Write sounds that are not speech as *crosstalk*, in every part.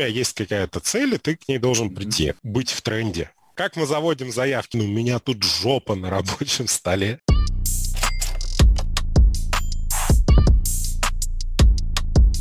тебя есть какая-то цель, и ты к ней должен прийти, быть в тренде. Как мы заводим заявки? Ну, у меня тут жопа на рабочем столе.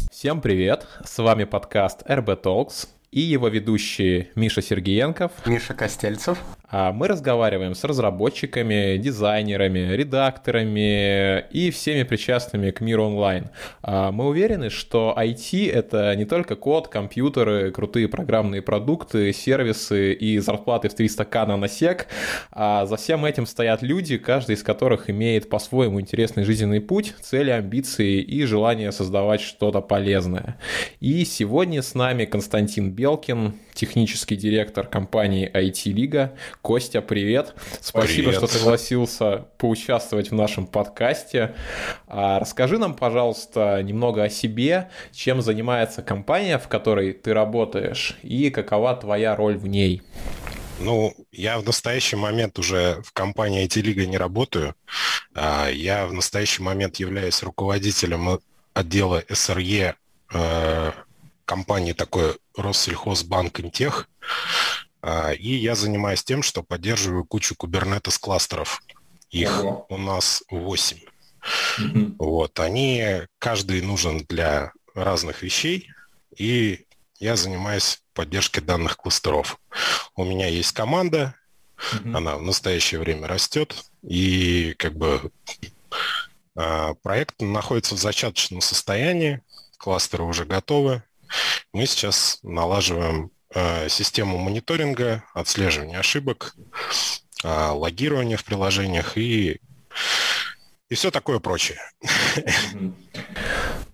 Всем привет! С вами подкаст RB Talks и его ведущие Миша Сергеенков, Миша Костельцев. А мы разговариваем с разработчиками, дизайнерами, редакторами и всеми причастными к миру онлайн. А мы уверены, что IT — это не только код, компьютеры, крутые программные продукты, сервисы и зарплаты в 300 к на сек, а за всем этим стоят люди, каждый из которых имеет по-своему интересный жизненный путь, цели, амбиции и желание создавать что-то полезное. И сегодня с нами Константин Белкин, технический директор компании IT Лига. Костя, привет. Спасибо, привет. что согласился поучаствовать в нашем подкасте. А, расскажи нам, пожалуйста, немного о себе, чем занимается компания, в которой ты работаешь, и какова твоя роль в ней. Ну, я в настоящий момент уже в компании IT-лига не работаю. А, я в настоящий момент являюсь руководителем отдела СРЕ э, компании такой Россельхозбанк Интех. А, и я занимаюсь тем, что поддерживаю кучу кубернетес кластеров. Их Ого. у нас 8. Угу. Вот, они, каждый нужен для разных вещей, и я занимаюсь поддержкой данных кластеров. У меня есть команда, угу. она в настоящее время растет, и как бы а, проект находится в зачаточном состоянии, кластеры уже готовы, мы сейчас налаживаем систему мониторинга, отслеживания ошибок, э, логирования в приложениях и, и все такое прочее.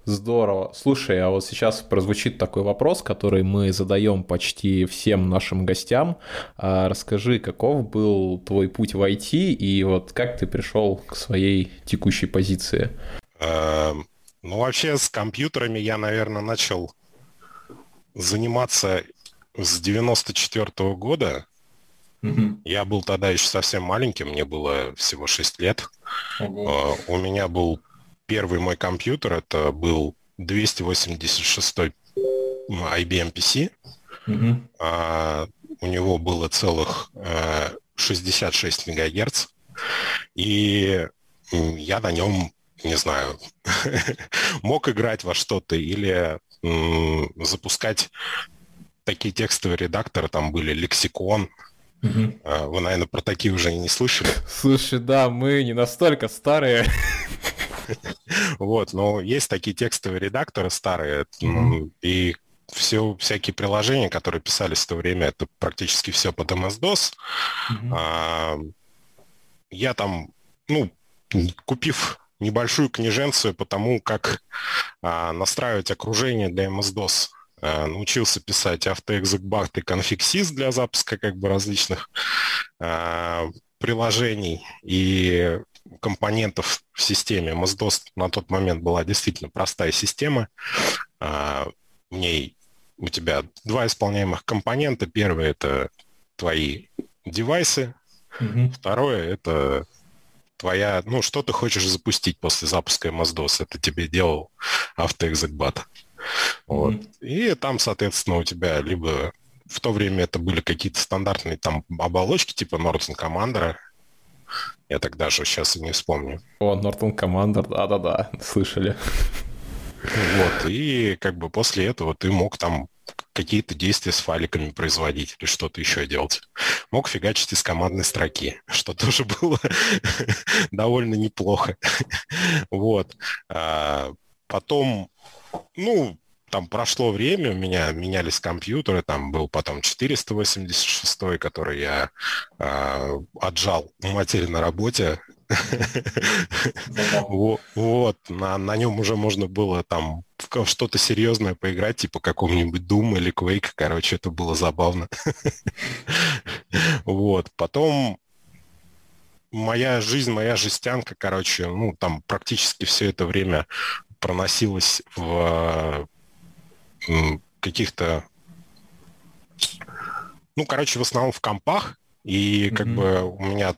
Здорово. Слушай, а вот сейчас прозвучит такой вопрос, который мы задаем почти всем нашим гостям. А расскажи, каков был твой путь в IT и вот как ты пришел к своей текущей позиции? Эм, ну, вообще с компьютерами я, наверное, начал заниматься с 94 -го года. Угу. Я был тогда еще совсем маленьким, мне было всего 6 лет. Угу. У меня был первый мой компьютер, это был 286 IBM PC. Угу. А, у него было целых а, 66 мегагерц. И я на нем, не знаю, *laughs* мог играть во что-то или запускать такие текстовые редакторы, там были лексикон, Угу. Вы, наверное, про такие уже не слышали. Слушай, да, мы не настолько старые. *laughs* Вот, но есть такие текстовые редакторы старые, и все всякие приложения, которые писались в то время, это практически все под MS-DOS. А, я там, ну, купив небольшую книженцию по тому, как а, настраивать окружение для MS-DOS. А, научился писать автоэкзекбат и конфиг для запуска как бы различных а, приложений и компонентов в системе. MS-DOS на тот момент была действительно простая система. А, в ней у тебя два исполняемых компонента. Первый – это твои девайсы. Mm-hmm. Второе – это твоя, ну, что ты хочешь запустить после запуска MS-DOS, это тебе делал автоэкзекбат. Вот. Mm-hmm. И там, соответственно, у тебя либо в то время это были какие-то стандартные там оболочки типа Norton Commander. Я так даже сейчас и не вспомню. О, Norton Commander, да-да-да, слышали. Вот, и как бы после этого ты мог там какие-то действия с файликами производить или что-то еще делать. Мог фигачить из командной строки, *laughs* что тоже было *laughs* довольно неплохо. *laughs* вот. А, потом, ну, там прошло время, у меня менялись компьютеры, там был потом 486, который я э, отжал у матери на работе. Вот, на, нем уже можно было там что-то серьезное поиграть, типа какого-нибудь Doom или Quake. Короче, это было забавно. Вот. Потом моя жизнь, моя жестянка, короче, ну, там практически все это время проносилась в каких-то ну, короче, в основном в компах, и как mm-hmm. бы у меня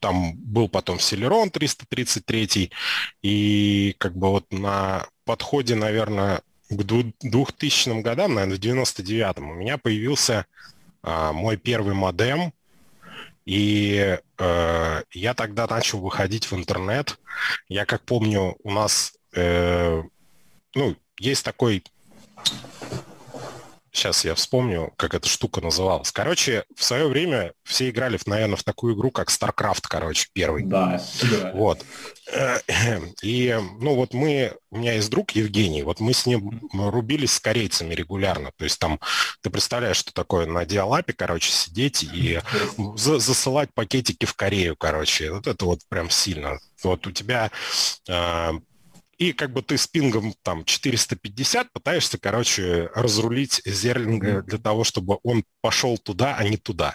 там был потом Celeron 333, и как бы вот на подходе, наверное, к 2000 годам, наверное, в 99-м у меня появился а, мой первый модем, и э, я тогда начал выходить в интернет. Я как помню, у нас, э, ну, есть такой Сейчас я вспомню, как эта штука называлась. Короче, в свое время все играли, наверное, в такую игру, как StarCraft, короче, первый. Да. Вот. *clears throat* И, ну, вот мы, у меня есть друг Евгений, вот мы с ним рубились с корейцами регулярно. То есть там, ты представляешь, что такое на диалапе, короче, сидеть и *laughs* за засылать пакетики в Корею, короче. Вот это вот прям сильно. Вот у тебя а, и как бы ты с пингом там 450 пытаешься, короче, разрулить зерлинга для того, чтобы он пошел туда, а не туда.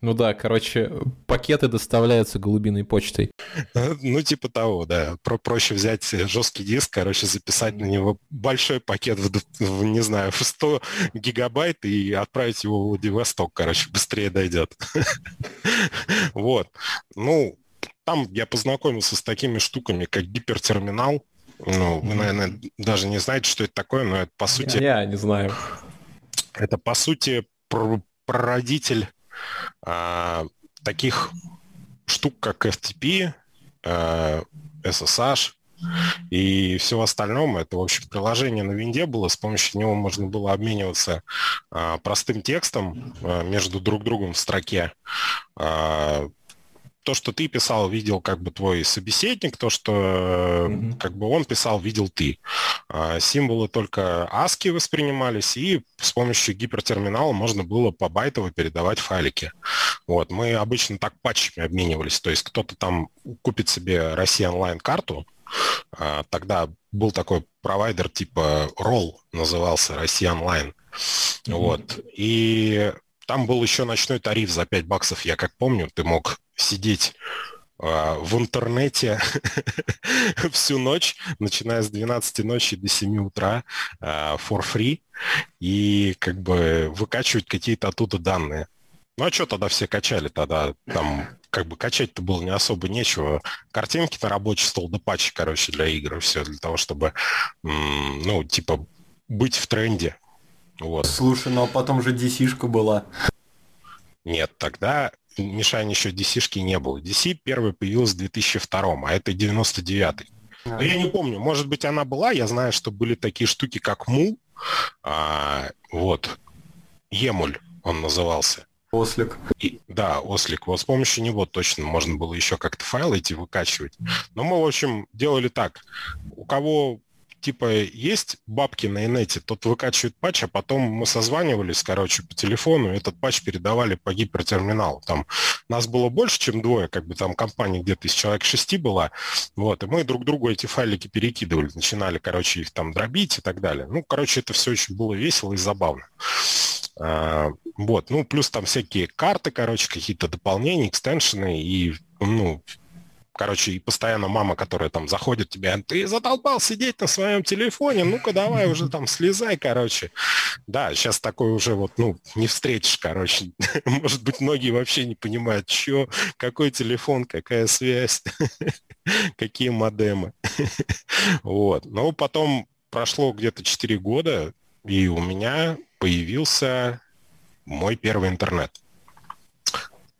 Ну да, короче, пакеты доставляются голубиной почтой. Ну, типа того, да. Про проще взять жесткий диск, короче, записать на него большой пакет в, в не знаю, в 100 гигабайт и отправить его в Владивосток, короче, быстрее дойдет. *laughs* Вот. Ну, там я познакомился с такими штуками, как гипертерминал. Ну, вы, наверное, даже не знаете, что это такое, но это по сути... Я не знаю. Это по сути прародитель а, таких штук, как FTP, а, SSH и все остальное. Это, в общем, приложение на винде было, с помощью него можно было обмениваться а, простым текстом а, между друг другом в строке. А, то, что ты писал, видел как бы твой собеседник, то, что mm-hmm. как бы он писал, видел ты. А, символы только ASCII воспринимались, и с помощью гипертерминала можно было по байтово передавать файлики. Вот. Мы обычно так патчами обменивались, то есть кто-то там купит себе Россия онлайн-карту, а, тогда был такой провайдер типа Roll, назывался Россия онлайн. Mm-hmm. Вот. И там был еще ночной тариф за 5 баксов, я как помню, ты мог сидеть а, в интернете *laughs* всю ночь, начиная с 12 ночи до 7 утра uh, for free и как бы выкачивать какие-то оттуда данные. Ну а что тогда все качали тогда? Там как бы качать-то было не особо нечего. Картинки на рабочий стол, да патчи, короче, для игр, все для того, чтобы, ну, типа, быть в тренде. Вот. Слушай, ну а потом же DC-шка была. Нет, тогда Мишань еще DC-шки не было. DC первый появился в 2002, а это 99-й. Но я не помню, может быть, она была. Я знаю, что были такие штуки, как Му. А, вот. Емуль он назывался. Ослик. И, да, ослик. Вот с помощью него точно можно было еще как-то файлы эти выкачивать. Но мы, в общем, делали так. У кого типа есть бабки на инете, тот выкачивает патч, а потом мы созванивались, короче, по телефону, этот патч передавали по гипертерминалу. Там нас было больше, чем двое, как бы там компания где-то из человек шести была, вот, и мы друг другу эти файлики перекидывали, начинали, короче, их там дробить и так далее. Ну, короче, это все очень было весело и забавно. А, вот, ну, плюс там всякие карты, короче, какие-то дополнения, экстеншены и, ну, короче, и постоянно мама, которая там заходит тебя, ты задолбал сидеть на своем телефоне, ну-ка давай уже там слезай, короче. Да, сейчас такой уже вот, ну, не встретишь, короче. *laughs* Может быть, многие вообще не понимают, что, какой телефон, какая связь, *laughs* какие модемы. *laughs* Вот. Но потом прошло где-то 4 года, и у меня появился мой первый интернет.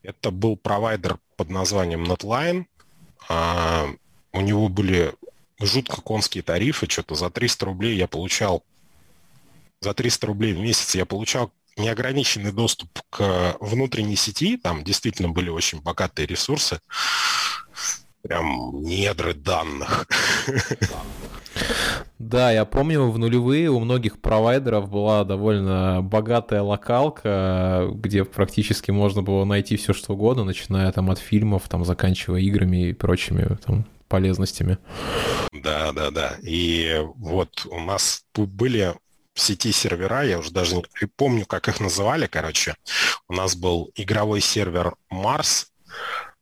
Это был провайдер под названием Netline, а, у него были жутко конские тарифы, что-то за 300 рублей я получал, за 300 рублей в месяц я получал неограниченный доступ к внутренней сети, там действительно были очень богатые ресурсы, прям недры данных. Да, я помню, в нулевые у многих провайдеров была довольно богатая локалка, где практически можно было найти все что угодно, начиная там от фильмов, там заканчивая играми и прочими там полезностями. Да, да, да. И вот у нас были в сети сервера, я уже даже не помню, как их называли, короче. У нас был игровой сервер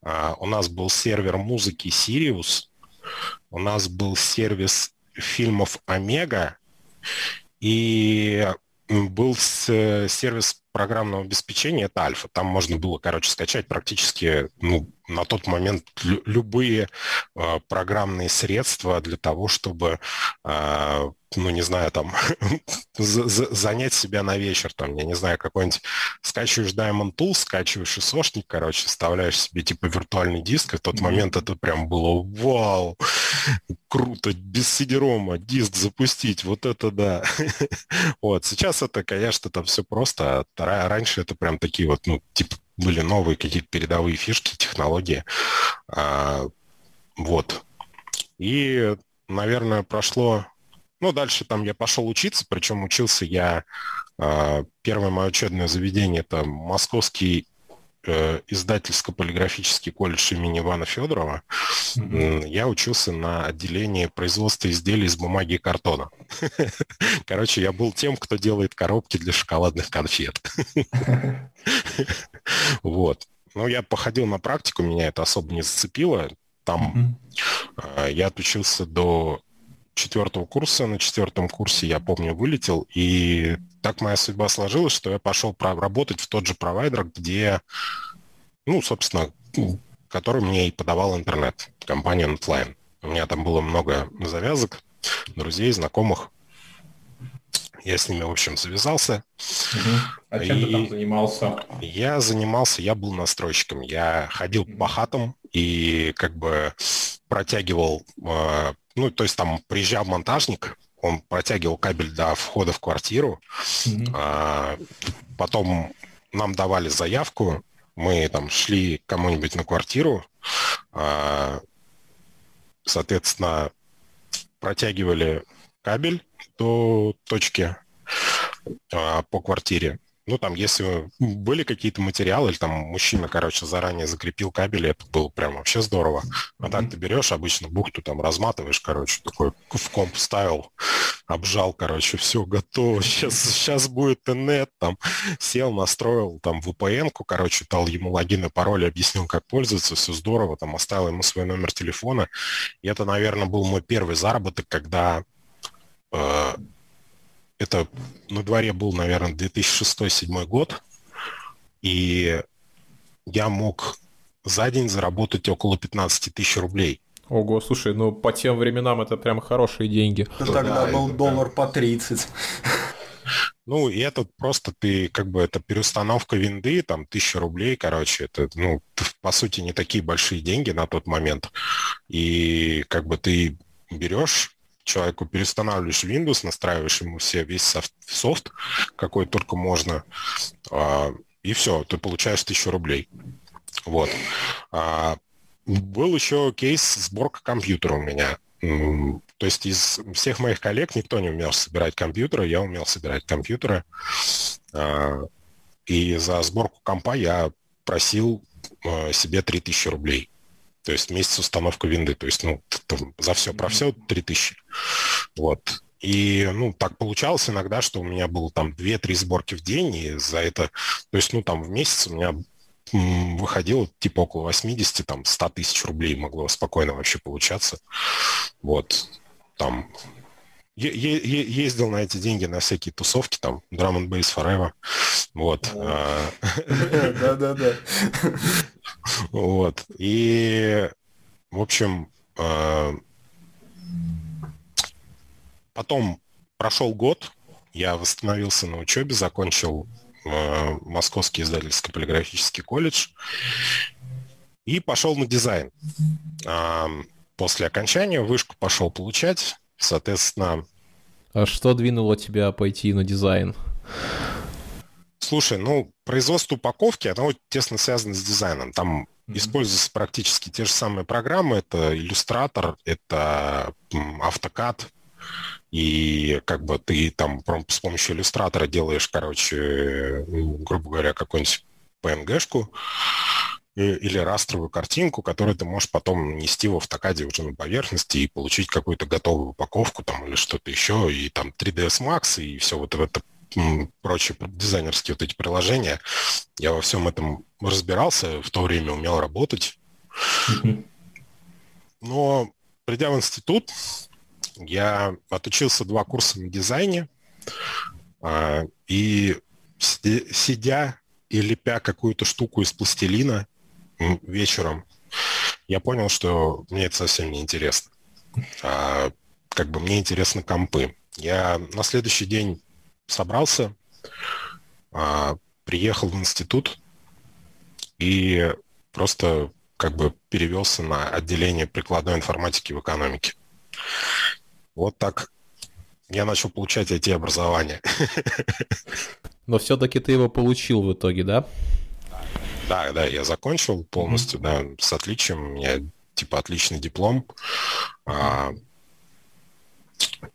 а, у нас был сервер музыки Sirius, у нас был сервис фильмов Омега, и был сервис программного обеспечения это альфа. Там можно было, короче, скачать практически ну, на тот момент любые э, программные средства для того, чтобы э, ну, не знаю, там, *laughs* занять себя на вечер, там, я не знаю, какой-нибудь, скачиваешь Diamond Tool, скачиваешь ISOшник, короче, вставляешь себе, типа, виртуальный диск, и в тот mm-hmm. момент это прям было вау, круто, без CD-ROM диск запустить, вот это да. *laughs* вот, сейчас это, конечно, там все просто, а раньше это прям такие вот, ну, типа, были новые какие-то передовые фишки, технологии, а, вот. И, наверное, прошло ну, дальше там я пошел учиться, причем учился я... Э, первое мое учебное заведение – это Московский издательско-полиграфический колледж имени Ивана Федорова. Mm-hmm. Я учился на отделении производства изделий из бумаги и картона. *laughs* Короче, я был тем, кто делает коробки для шоколадных конфет. *laughs* Вот. Ну, я походил на практику, меня это особо не зацепило. Там mm-hmm. я отучился до четвертого курса. На четвертом курсе, я помню, вылетел. И так моя судьба сложилась, что я пошел работать в тот же провайдер, где, ну, собственно, который мне и подавал интернет, компания Netline. У меня там было много завязок, друзей, знакомых. Я с ними, в общем, завязался. Угу. А чем и ты там занимался? Я занимался, я был настройщиком. Я ходил угу. по хатам и как бы протягивал а, ну, то есть там приезжал монтажник, он протягивал кабель до входа в квартиру, mm-hmm. потом нам давали заявку, мы там шли кому-нибудь на квартиру, а, соответственно, протягивали кабель до точки а, по квартире, ну, там, если были какие-то материалы, или там мужчина, короче, заранее закрепил кабель, это было прям вообще здорово. А mm-hmm. так ты берешь обычно бухту, там, разматываешь, короче, такой в комп ставил, обжал, короче, все готово, *laughs* сейчас, сейчас будет инет, там, сел, настроил, там, VPN-ку, короче, дал ему логин и пароль, объяснил, как пользоваться, все здорово, там, оставил ему свой номер телефона. И это, наверное, был мой первый заработок, когда э, это на дворе был, наверное, 2006-2007 год, и я мог за день заработать около 15 тысяч рублей. Ого, слушай, ну по тем временам это прям хорошие деньги. Да, тогда был это доллар прям... по 30. Ну, и это просто ты, как бы, это переустановка винды, там, тысяча рублей, короче, это, ну, по сути, не такие большие деньги на тот момент. И, как бы, ты берешь человеку перестанавливаешь Windows, настраиваешь ему все, весь софт, какой только можно, а, и все, ты получаешь тысячу рублей. Вот. А, был еще кейс сборка компьютера у меня. То есть из всех моих коллег никто не умел собирать компьютеры, я умел собирать компьютеры. А, и за сборку компа я просил себе 3000 рублей. То есть месяц установка винды. То есть, ну, там, за все про все 3000. Вот. И, ну, так получалось иногда, что у меня было там 2-3 сборки в день, и за это, то есть, ну, там в месяц у меня выходило типа около 80, там, 100 тысяч рублей могло спокойно вообще получаться. Вот. Там ездил на эти деньги на всякие тусовки, там, Drum and Bass Forever. Вот. А. *laughs* Да-да-да. Вот. И, в общем, а, потом прошел год, я восстановился на учебе, закончил а, Московский издательско-полиграфический колледж и пошел на дизайн. После окончания вышку пошел получать, соответственно... А что двинуло тебя пойти на дизайн? Слушай, ну, производство упаковки, оно тесно связано с дизайном. Там mm-hmm. используются практически те же самые программы. Это иллюстратор, это AutoCAD. И как бы ты там с помощью иллюстратора делаешь, короче, грубо говоря, какую-нибудь PNG-шку или растровую картинку, которую ты можешь потом нести в автокаде уже на поверхности и получить какую-то готовую упаковку там или что-то еще, и там 3ds Max, и все вот это прочие дизайнерские вот эти приложения. Я во всем этом разбирался, в то время умел работать. Но придя в институт, я отучился два курса на дизайне, а, и сидя и лепя какую-то штуку из пластилина вечером, я понял, что мне это совсем не интересно. А, как бы мне интересны компы. Я на следующий день собрался, а, приехал в институт и просто как бы перевелся на отделение прикладной информатики в экономике. Вот так я начал получать IT-образование. *laughs* Но все-таки ты его получил в итоге, да? Да, да, я закончил полностью, mm-hmm. да, с отличием. У меня типа отличный диплом. А,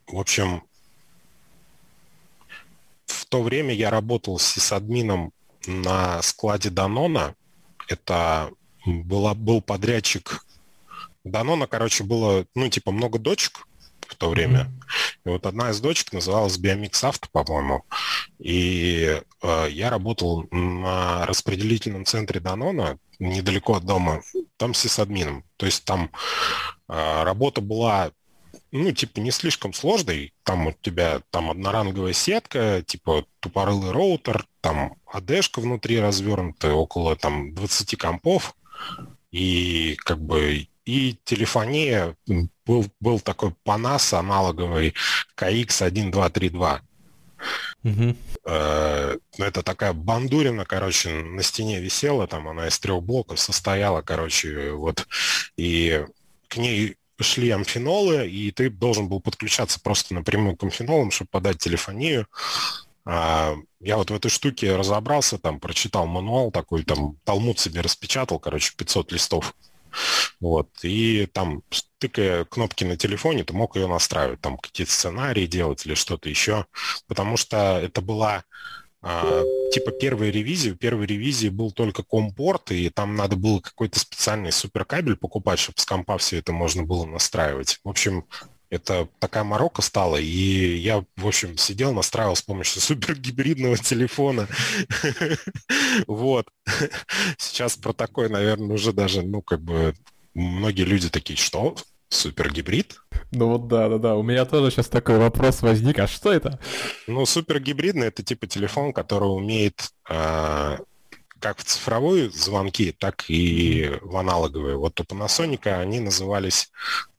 в общем, в то время я работал с сисадмином на складе Данона. Это была, был подрядчик Данона, короче, было, ну, типа, много дочек в то время. И вот одна из дочек называлась Biomix Auto, по-моему. И э, я работал на распределительном центре Данона, недалеко от дома, там с сисадмином. То есть там э, работа была ну, типа, не слишком сложный. Там у тебя там одноранговая сетка, типа тупорылый роутер, там адешка внутри развернутая, около там 20 компов. И как бы и телефония был, был такой PANAS аналоговый KX1232. Угу. Э, это такая бандурина, короче, на стене висела, там она из трех блоков состояла, короче, вот, и к ней шли амфинолы, и ты должен был подключаться просто напрямую к амфинолам, чтобы подать телефонию. А, я вот в этой штуке разобрался, там, прочитал мануал такой, там, Талмуд себе распечатал, короче, 500 листов. Вот, и там, тыкая кнопки на телефоне, ты мог ее настраивать, там, какие-то сценарии делать или что-то еще, потому что это была а, типа первой ревизии, в первой ревизии был только компорт, и там надо было какой-то специальный суперкабель покупать, чтобы с компа все это можно было настраивать. В общем, это такая морока стала, и я, в общем, сидел, настраивал с помощью *laughs* супергибридного телефона. Вот. Сейчас про такой, наверное, уже даже, ну, как бы, многие люди такие, что? Супергибрид? Ну вот да, да, да. У меня тоже сейчас такой вопрос возник. А что это? Ну, супергибридный это типа телефон, который умеет э, как в цифровые звонки, так и в аналоговые. Вот у Panasonic они назывались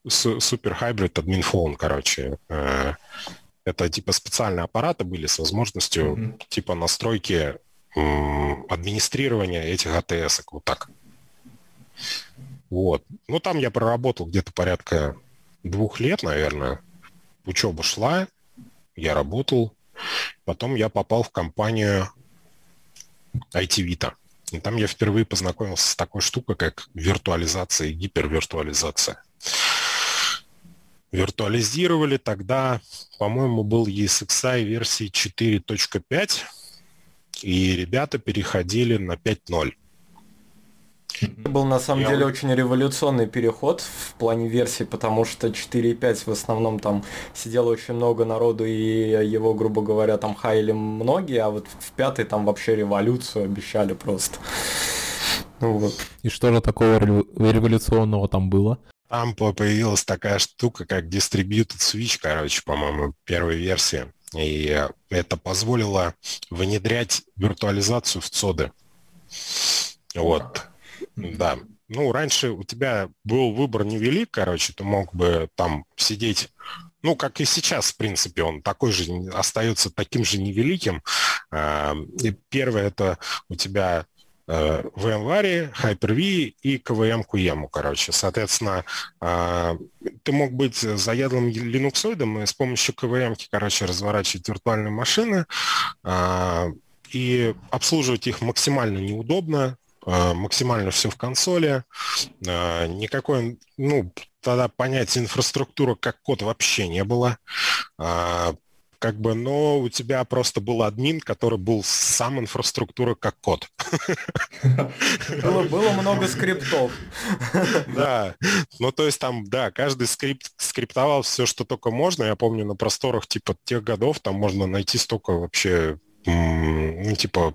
Super Hybrid Admin Phone, короче. Э, это типа специальные аппараты были с возможностью mm-hmm. типа настройки администрирования этих АТС, вот так. Вот. Ну, там я проработал где-то порядка двух лет, наверное. Учеба шла, я работал. Потом я попал в компанию IT Vita. И там я впервые познакомился с такой штукой, как виртуализация и гипервиртуализация. Виртуализировали тогда, по-моему, был ESXi версии 4.5, и ребята переходили на 5.0. Это был на самом Я... деле очень революционный переход в плане версии, потому что 4.5 в основном там сидело очень много народу и его, грубо говоря, там хайли многие, а вот в пятой там вообще революцию обещали просто. Ну, вот. И что же такого революционного там было? Там появилась такая штука, как Distributed Switch, короче, по-моему, первой версии. И это позволило внедрять виртуализацию в ЦОДы. Вот. Да. Ну, раньше у тебя был выбор невелик, короче, ты мог бы там сидеть ну, как и сейчас, в принципе, он такой же, остается таким же невеликим. А, и первое, это у тебя VMware, Hyper-V и KVM QEMU, короче. Соответственно, а, ты мог быть заядлым линуксоидом и с помощью KVM, короче, разворачивать виртуальные машины а, и обслуживать их максимально неудобно, Э, максимально все в консоли, э, никакой, ну, тогда понятия инфраструктура как код вообще не было, э, как бы, но у тебя просто был админ, который был сам инфраструктура как код. Было, было много скриптов. Да, ну то есть там, да, каждый скрипт скриптовал все, что только можно. Я помню, на просторах типа тех годов там можно найти столько вообще, ну типа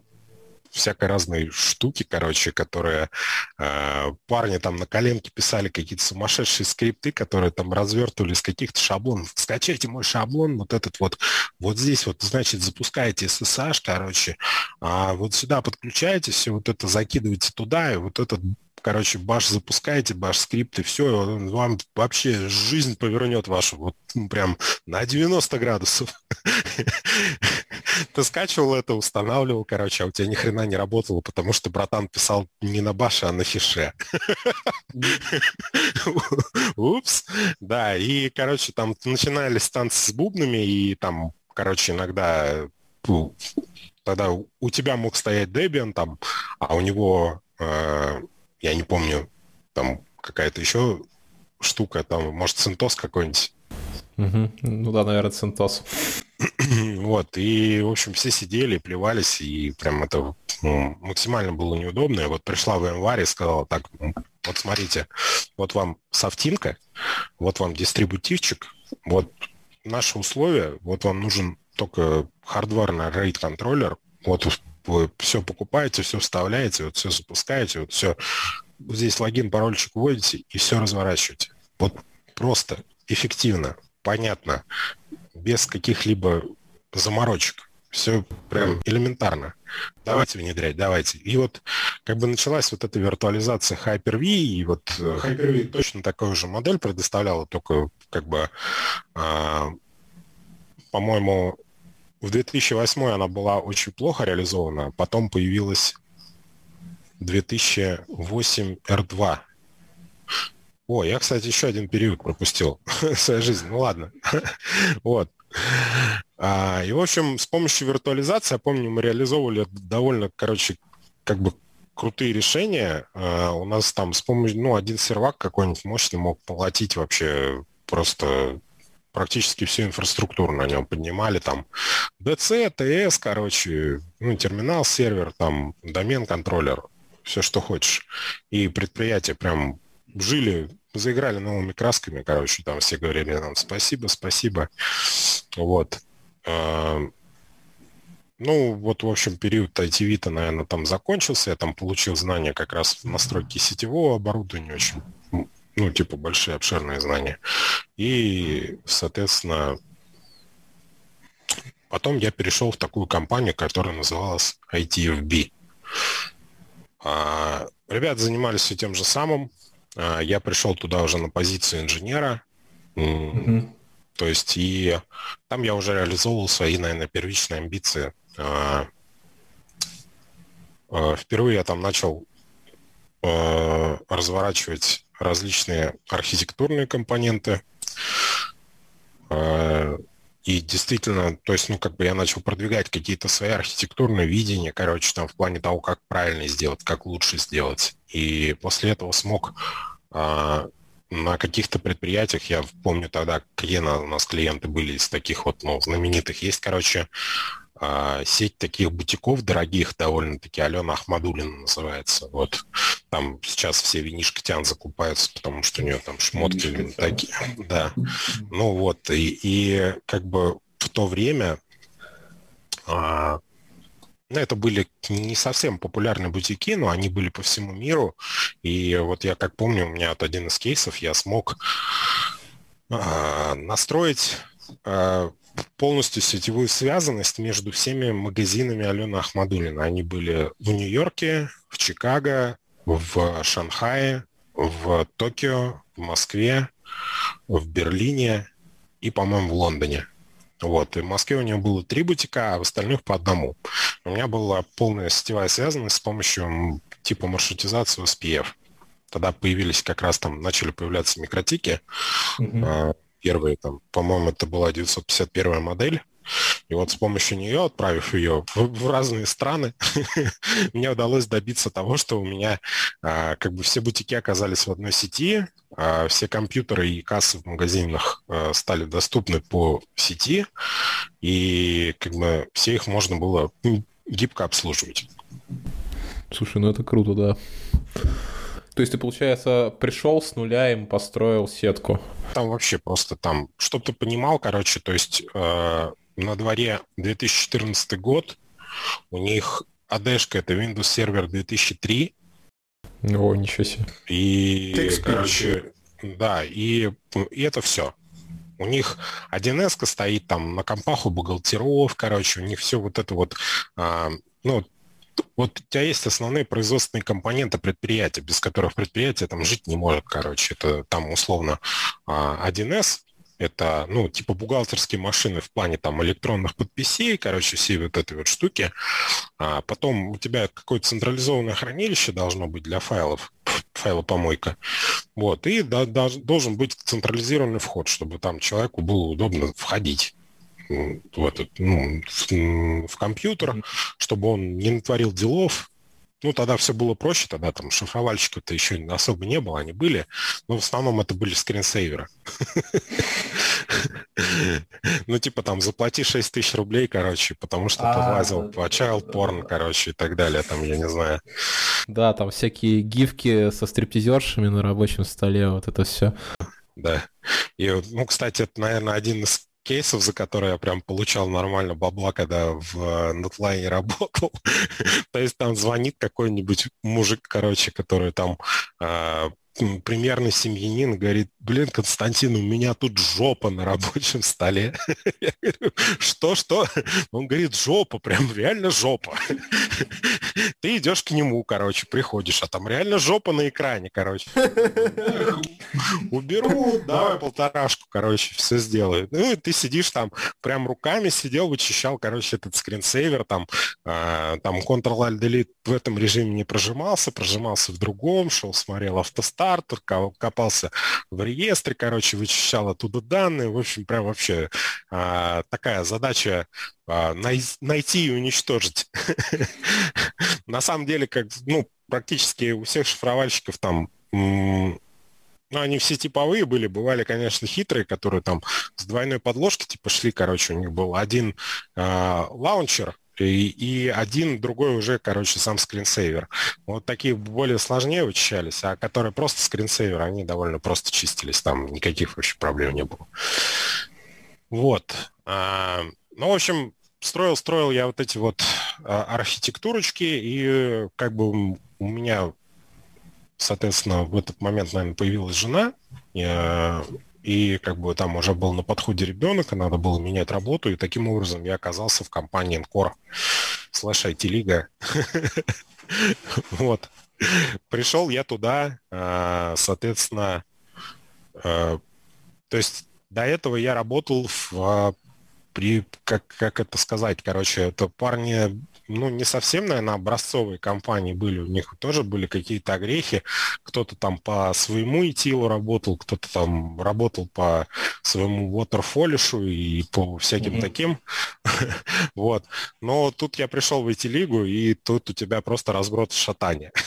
всякой разной штуки, короче, которые э, парни там на коленке писали какие-то сумасшедшие скрипты, которые там развертывали из каких-то шаблонов. Скачайте мой шаблон, вот этот вот, вот здесь вот, значит, запускаете SSH, короче, а вот сюда подключаете, все вот это закидываете туда, и вот этот короче, баш запускаете, баш скрипт, и все, вам вообще жизнь повернет вашу, вот ну, прям на 90 градусов. Ты скачивал это, устанавливал, короче, а у тебя ни хрена не работало, потому что братан писал не на баше, а на фише. Упс. Да, и, короче, там начинались танцы с бубнами, и там, короче, иногда тогда у тебя мог стоять Debian там, а у него э, я не помню, там какая-то еще штука, там, может, Центос какой-нибудь. Угу. Ну да, наверное, Центос. *clears throat* вот, и, в общем, все сидели, плевались, и прям это ну, максимально было неудобно. И вот пришла в январе и сказала, так, вот смотрите, вот вам софтинка, вот вам дистрибутивчик, вот наши условия, вот вам нужен только хардварный RAID контроллер, вот все покупаете, все вставляете, вот все запускаете, вот все. Здесь логин, парольчик вводите и все разворачиваете. Вот просто, эффективно, понятно, без каких-либо заморочек. Все прям элементарно. Давайте внедрять, давайте. И вот как бы началась вот эта виртуализация Hyper-V, и вот э, Hyper-V точно такую же модель предоставляла, только как бы, а, по-моему, в 2008 она была очень плохо реализована, потом появилась 2008 R2. О, я, кстати, еще один период пропустил *laughs* в своей жизни. Ну ладно. *laughs* вот. А, и, в общем, с помощью виртуализации, я помню, мы реализовывали довольно, короче, как бы крутые решения. А, у нас там с помощью, ну, один сервак какой-нибудь мощный мог платить вообще просто практически всю инфраструктуру на нем поднимали, там DC, TS, короче, ну, терминал, сервер, там, домен-контроллер, все, что хочешь. И предприятия прям жили, заиграли новыми красками, короче, там все говорили нам спасибо, спасибо. Вот. А, ну, вот, в общем, период IT-Vita, наверное, там закончился. Я там получил знания как раз в настройке сетевого оборудования очень ну, типа, большие, обширные знания. И, соответственно, потом я перешел в такую компанию, которая называлась ITFB. А, ребята занимались все тем же самым. А, я пришел туда уже на позицию инженера. Mm-hmm. То есть и там я уже реализовывал свои, наверное, первичные амбиции. А, впервые я там начал разворачивать различные архитектурные компоненты. А, и действительно, то есть, ну, как бы я начал продвигать какие-то свои архитектурные видения, короче, там, в плане того, как правильно сделать, как лучше сделать. И после этого смог а, на каких-то предприятиях, я помню тогда, какие у нас клиенты были из таких вот, ну, знаменитых, есть, короче, а, сеть таких бутиков дорогих довольно-таки, Алена Ахмадулина называется. Вот там сейчас все винишки тян закупаются, потому что у нее там шмотки Винишка такие. Да. Ну вот, и, и как бы в то время а, ну, это были не совсем популярные бутики, но они были по всему миру. И вот я как помню, у меня вот один из кейсов, я смог а, настроить а, полностью сетевую связанность между всеми магазинами Алены Ахмадулина. Они были в Нью-Йорке, в Чикаго, в Шанхае, в Токио, в Москве, в Берлине и, по-моему, в Лондоне. Вот. И в Москве у нее было три бутика, а в остальных по одному. У меня была полная сетевая связанность с помощью типа маршрутизации SPF. Тогда появились как раз там, начали появляться микротики. Mm-hmm первые, там, по-моему, это была 951 модель. И вот с помощью нее, отправив ее в, в разные страны, *laughs* мне удалось добиться того, что у меня а, как бы все бутики оказались в одной сети, а, все компьютеры и кассы в магазинах а, стали доступны по сети, и как бы все их можно было ну, гибко обслуживать. Слушай, ну это круто, да. То есть ты, получается, пришел с нуля и построил сетку? Там вообще просто там, чтобы ты понимал, короче, то есть э, на дворе 2014 год, у них AD-шка это Windows Server 2003. О, ничего себе. И, короче, да, и, и это все. У них 1С стоит там на компах у бухгалтеров, короче, у них все вот это вот, а, ну, вот у тебя есть основные производственные компоненты предприятия, без которых предприятие там жить не может, короче. Это там условно 1С, а, это, ну, типа бухгалтерские машины в плане там электронных подписей, короче, все вот этой вот штуки. А потом у тебя какое-то централизованное хранилище должно быть для файлов, файлопомойка. Вот, и да, должен быть централизированный вход, чтобы там человеку было удобно входить в, этот, ну, в, в компьютер, чтобы он не натворил делов, ну, тогда все было проще, тогда там шифровальщиков-то еще особо не было, они были, но в основном это были скринсейверы. *laughs* Ну, типа там, заплати 6 тысяч рублей, короче, потому что ты лазил по child porn, короче, и так далее, там, я не знаю. Да, там всякие гифки со стриптизершами на рабочем столе, вот это все. Да. И, ну, кстати, это, наверное, один из кейсов, за которые я прям получал нормально бабла, когда в э, Нетлайне *laughs* работал. То есть там звонит какой-нибудь мужик, короче, который там э, примерный семьянин, говорит, блин, Константин, у меня тут жопа на рабочем столе. *laughs* Я говорю, что, что? Он говорит, жопа, прям реально жопа. *laughs* Ты идешь к нему, короче, приходишь, а там реально жопа на экране, короче. *laughs* Уберу, давай полторашку, короче, все сделаю. Ну, и ты сидишь там, прям руками сидел, вычищал, короче, этот скринсейвер, там, э, там Ctrl-Alt-Delete в этом режиме не прожимался, прожимался в другом, шел, смотрел автостартер, копался в реестре, короче, вычищал оттуда данные. В общем, прям вообще а, такая задача а, най- найти и уничтожить. *laughs* На самом деле, как, ну, практически у всех шифровальщиков там ну, они все типовые были, бывали, конечно, хитрые, которые там с двойной подложки типа шли, короче, у них был один э, лаунчер, и, и один, другой уже, короче, сам скринсейвер. Вот такие более сложнее вычищались, а которые просто скринсейвер, они довольно просто чистились, там никаких вообще проблем не было. Вот. А, ну, в общем, строил, строил я вот эти вот а, архитектурочки, и как бы у меня, соответственно, в этот момент, наверное, появилась жена. Я и как бы там уже был на подходе ребенок, и надо было менять работу, и таким образом я оказался в компании Encore слэш IT-лига. Вот. Пришел я туда, а, соответственно, а, то есть до этого я работал в а, при, как, как это сказать, короче, это парни ну, не совсем, наверное, образцовые компании были, у них тоже были какие-то огрехи, кто-то там по своему ИТИЛу работал, кто-то там работал по своему waterfall и по всяким mm-hmm. таким, *laughs* вот, но тут я пришел в IT-лигу, и тут у тебя просто разброд шатания. *laughs*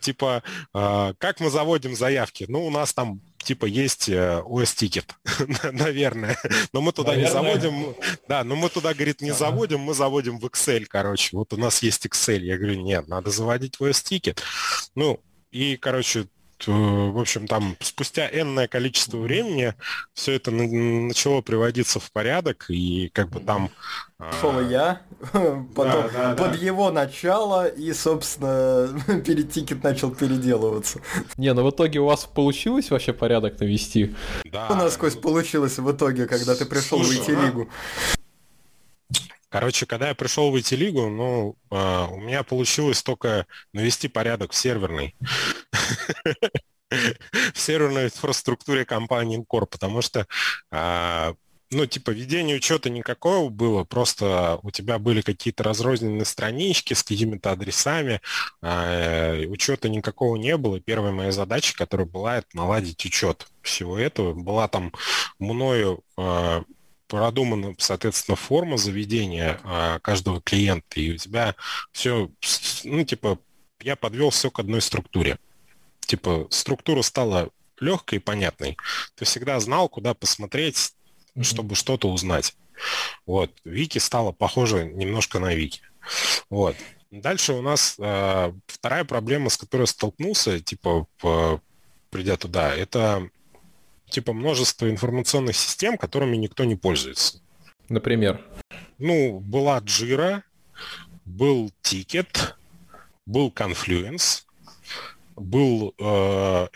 Типа, а, как мы заводим заявки? Ну, у нас там типа есть osTicket, э, *laughs* наверное. Но мы туда наверное. не заводим, да, но мы туда, говорит, не ага. заводим, мы заводим в Excel, короче. Вот у нас есть Excel. Я говорю, нет, надо заводить osTicket. Ну, и, короче, в общем, там спустя энное количество времени все это начало приводиться в порядок, и как бы там... Шел а... я, *laughs* потом да, да, под да. его начало, и, собственно, *laughs* перед тикет начал переделываться. Не, ну в итоге у вас получилось вообще порядок навести? Да. У нас, Кость, получилось в итоге, когда ты пришел в IT-лигу. Короче, когда я пришел в IT-лигу, ну, э, у меня получилось только навести порядок в серверной. *laughs* В серверной инфраструктуре компании Core, потому что а, ну, типа, ведение учета никакого было, просто у тебя были какие-то разрозненные странички с какими-то адресами, а, учета никакого не было. Первая моя задача, которая была, это наладить учет всего этого. Была там мною продумана, соответственно, форма заведения а, каждого клиента, и у тебя все, ну, типа, я подвел все к одной структуре. Типа, структура стала легкой и понятной. Ты всегда знал, куда посмотреть, чтобы что-то узнать. Вот. Вики стала похожа немножко на Вики. Вот. Дальше у нас э, вторая проблема, с которой столкнулся, типа, по, придя туда, это типа множество информационных систем, которыми никто не пользуется. Например? Ну, была Jira, был Ticket, был Confluence, был э,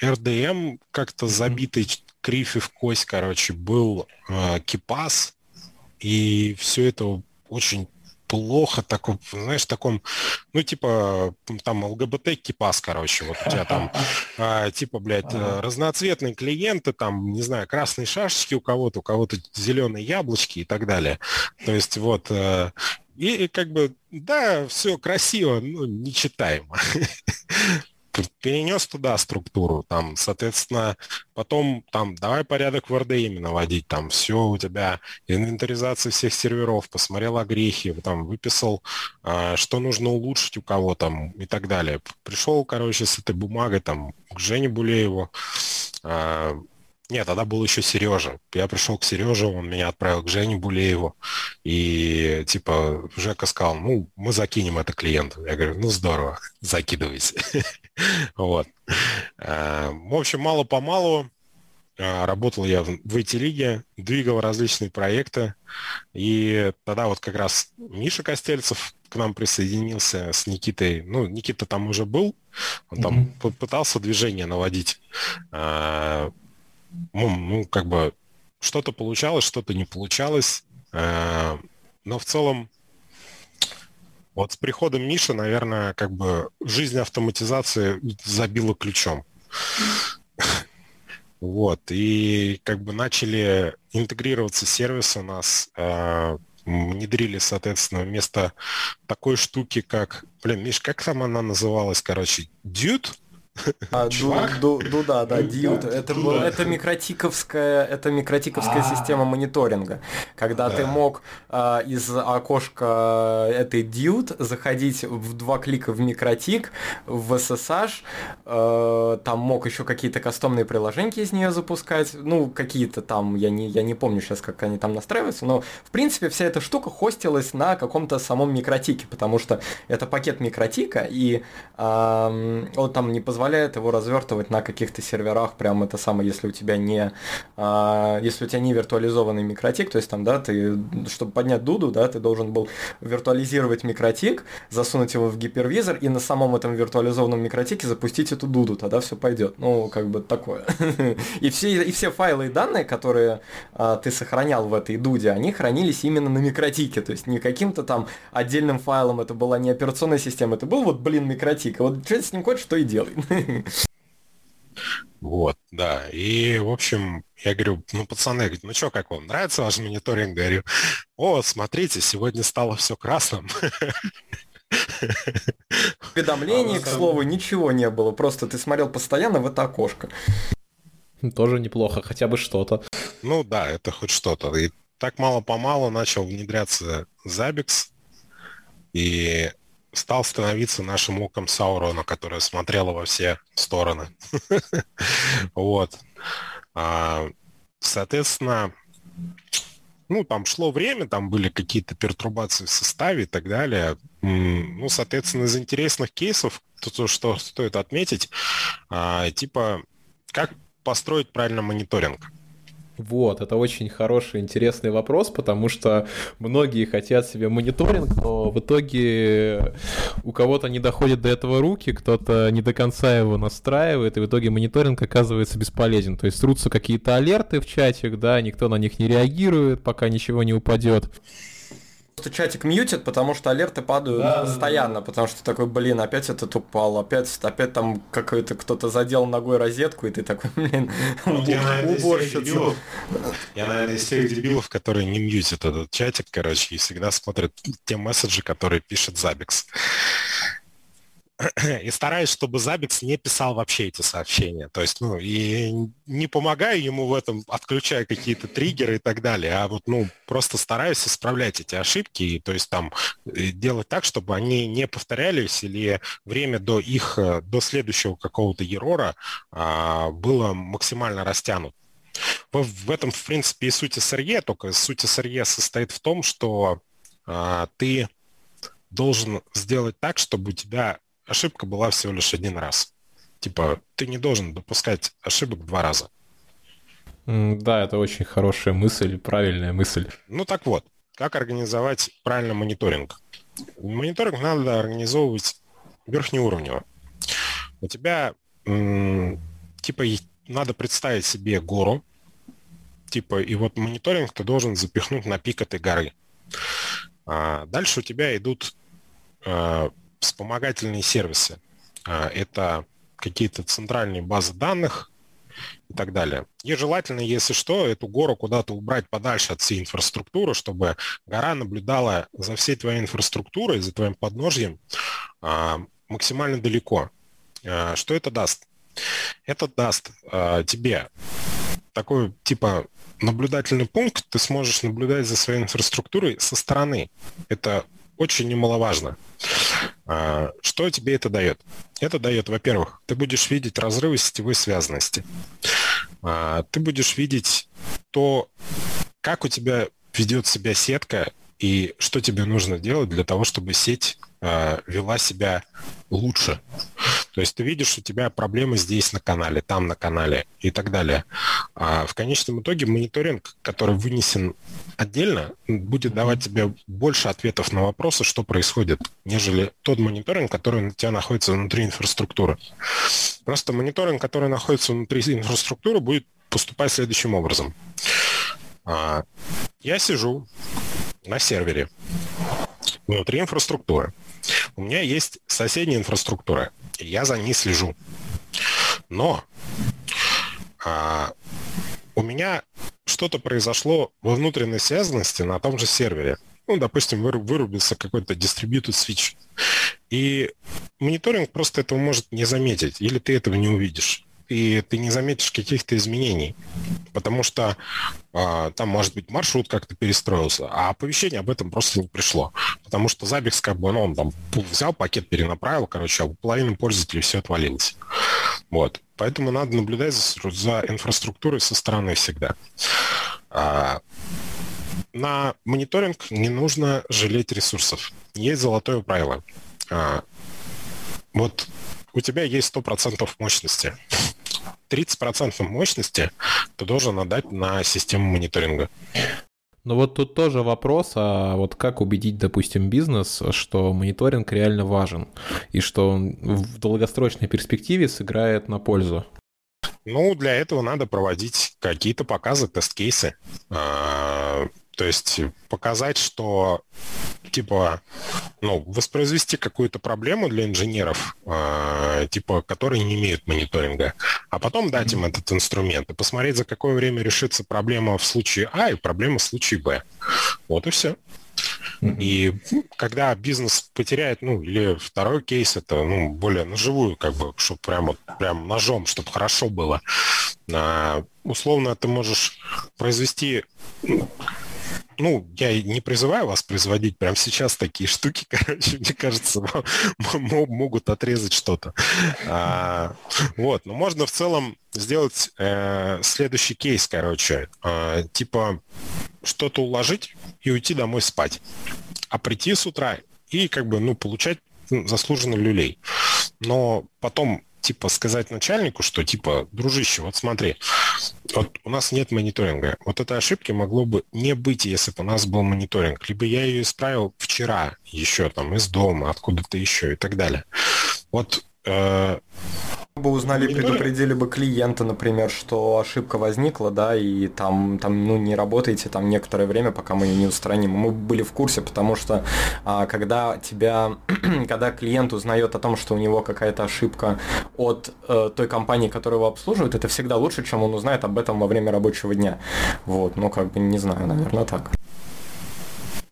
RDM как-то забитый крифи в кость, короче, был э, Кипас, и все это очень плохо, таком, знаешь, таком, ну, типа, там ЛГБТ кипас, короче, вот у тебя там, *laughs* а, типа, блядь, ага. разноцветные клиенты, там, не знаю, красные шашечки у кого-то, у кого-то зеленые яблочки и так далее. То есть вот, э, и, и как бы, да, все красиво, но нечитаемо. *laughs* перенес туда структуру, там, соответственно, потом там давай порядок в RDM наводить, там все у тебя, инвентаризация всех серверов, посмотрел огрехи, там, выписал, а, что нужно улучшить у кого там и так далее. Пришел, короче, с этой бумагой там к Жене Булееву, а, нет, тогда был еще Сережа. Я пришел к Сереже, он меня отправил к Жене Булееву. И типа Жека сказал, ну, мы закинем это клиенту. Я говорю, ну здорово, *laughs* закидывайте. *laughs* Вот. А, в общем, мало-помалу а, работал я в IT-лиге, двигал различные проекты. И тогда вот как раз Миша Костельцев к нам присоединился с Никитой. Ну, Никита там уже был, он там mm-hmm. пытался движение наводить а, ну, ну, как бы что-то получалось, что-то не получалось. Э, но в целом вот с приходом Миши, наверное, как бы жизнь автоматизации забила ключом. Вот, и как бы начали интегрироваться сервисы у нас, э, внедрили, соответственно, вместо такой штуки, как, блин, Миш, как там она называлась, короче, Dude? А, ду, ду, ду, да, да, Дьют. Это, был, это микротиковская, это микротиковская а. система мониторинга, когда ты мог а, из окошка этой Дьют заходить в два клика в микротик, в SSH, а, там мог еще какие-то кастомные приложения из нее запускать, ну, какие-то там, я не, я не помню сейчас, как они там настраиваются, но, в принципе, вся эта штука хостилась на каком-то самом микротике, потому что это пакет микротика, и а, он там не позволяет позволяет его развертывать на каких-то серверах, прям это самое, если у тебя не, а, если у тебя не виртуализованный микротик, то есть там, да, ты, чтобы поднять дуду, да, ты должен был виртуализировать микротик, засунуть его в гипервизор и на самом этом виртуализованном микротике запустить эту дуду, тогда все пойдет. Ну, как бы такое. *laughs* И все, и все файлы и данные, которые а, ты сохранял в этой дуде, они хранились именно на микротике, то есть не каким-то там отдельным файлом, это была не операционная система, это был вот, блин, микротик. И вот что с ним хочешь, что и делай. Вот, да. И, в общем, я говорю, ну, пацаны, ну что, как вам, нравится ваш мониторинг? Говорю, о, смотрите, сегодня стало все красным. Уведомлений, к слову, ничего не было. Просто ты смотрел постоянно в это окошко. Тоже неплохо, хотя бы что-то. Ну да, это хоть что-то. И так мало-помалу начал внедряться Zabbix. И стал становиться нашим оком Саурона, которое смотрело во все стороны. *laughs* Вот. А, соответственно, ну, там шло время, там были какие-то пертурбации в составе и так далее. Ну, соответственно, из интересных кейсов, то, что стоит отметить, а, типа, как построить правильно мониторинг. Вот, это очень хороший, интересный вопрос, потому что многие хотят себе мониторинг, но в итоге у кого-то не доходят до этого руки, кто-то не до конца его настраивает, и в итоге мониторинг оказывается бесполезен. То есть трутся какие-то алерты в чатик, да, никто на них не реагирует, пока ничего не упадет что чатик мьютит, потому что алерты падают да, постоянно, да, да. потому что такой, блин, опять этот упал, опять, опять там какой-то кто-то задел ногой розетку, и ты такой, *laughs* блин, вот я, наверное, уборщица. Я, наверное, из тех дебилов, которые не мьютят этот чатик, короче, и всегда смотрят те месседжи, которые пишет Забикс *clears throat* и стараюсь, чтобы Забикс не писал вообще эти сообщения. То есть, ну, и не помогаю ему в этом, отключая какие-то триггеры и так далее, а вот, ну, просто стараюсь исправлять эти ошибки, и, то есть там делать так, чтобы они не повторялись или время до их, э, до следующего какого-то ерора а, было максимально растянуто. В этом, в принципе, и суть SRE, только суть SRE состоит в том, что а, ты должен сделать так, чтобы у тебя ошибка была всего лишь один раз. Типа, ты не должен допускать ошибок два раза. Да, это очень хорошая мысль, правильная мысль. Ну так вот, как организовать правильно мониторинг? мониторинг надо организовывать верхнеуровнево. У тебя типа надо представить себе гору, типа, и вот мониторинг ты должен запихнуть на пик этой горы. А дальше у тебя идут а, вспомогательные сервисы. А, это какие-то центральные базы данных и так далее. И желательно, если что, эту гору куда-то убрать подальше от всей инфраструктуры, чтобы гора наблюдала за всей твоей инфраструктурой, за твоим подножьем а, максимально далеко. А, что это даст? Это даст тебе такой типа наблюдательный пункт, ты сможешь наблюдать за своей инфраструктурой со стороны. Это очень немаловажно. А, что тебе это дает? Это дает, во-первых, ты будешь видеть разрывы сетевой связанности. А, ты будешь видеть то, как у тебя ведет себя сетка и что тебе нужно делать для того, чтобы сеть а, вела себя лучше. То есть ты видишь, у тебя проблемы здесь на канале, там на канале и так далее. А в конечном итоге мониторинг, который вынесен отдельно, будет давать тебе больше ответов на вопросы, что происходит, нежели тот мониторинг, который у тебя находится внутри инфраструктуры. Просто мониторинг, который находится внутри инфраструктуры, будет поступать следующим образом. А, я сижу на сервере внутри инфраструктуры. У меня есть соседняя инфраструктура – я за ней слежу. Но а, у меня что-то произошло во внутренней связанности на том же сервере. Ну, допустим, вырубился какой-то дистрибьютор switch. И мониторинг просто этого может не заметить, или ты этого не увидишь и ты не заметишь каких-то изменений, потому что э, там, может быть, маршрут как-то перестроился, а оповещение об этом просто не пришло, потому что Zabbix, как бы, ну, он там взял пакет, перенаправил, короче, а у половины пользователей все отвалилось. Вот. Поэтому надо наблюдать за, за инфраструктурой со стороны всегда. А, на мониторинг не нужно жалеть ресурсов. Есть золотое правило. А, вот у тебя есть 100% мощности. 30% мощности ты должен отдать на систему мониторинга. Но вот тут тоже вопрос, а вот как убедить, допустим, бизнес, что мониторинг реально важен и что он в долгосрочной перспективе сыграет на пользу? Ну, для этого надо проводить какие-то показы, тест-кейсы. То есть показать, что типа, ну, воспроизвести какую-то проблему для инженеров, э, типа, которые не имеют мониторинга, а потом дать им этот инструмент и посмотреть, за какое время решится проблема в случае А и проблема в случае Б. Вот и все. И когда бизнес потеряет, ну, или второй кейс, это, ну, более наживую, как бы, чтобы прямо, прям ножом, чтобы хорошо было. А, условно, ты можешь произвести ну, я не призываю вас производить прямо сейчас такие штуки, *laughs* короче, мне кажется, могут отрезать что-то. А, вот, но можно в целом сделать э, следующий кейс, короче, э, типа что-то уложить и уйти домой спать, а прийти с утра и как бы, ну, получать заслуженный люлей. Но потом типа сказать начальнику, что типа, дружище, вот смотри, вот у нас нет мониторинга. Вот этой ошибки могло бы не быть, если бы у нас был мониторинг. Либо я ее исправил вчера еще там из дома, откуда-то еще и так далее. Вот э, бы узнали, предупредили бы клиента, например, что ошибка возникла, да, и там, там, ну, не работаете там некоторое время, пока мы ее не устраним. Мы были в курсе, потому что а, когда тебя, *clears throat* когда клиент узнает о том, что у него какая-то ошибка от э, той компании, которая его обслуживает, это всегда лучше, чем он узнает об этом во время рабочего дня. Вот, ну, как бы, не знаю, наверное, так.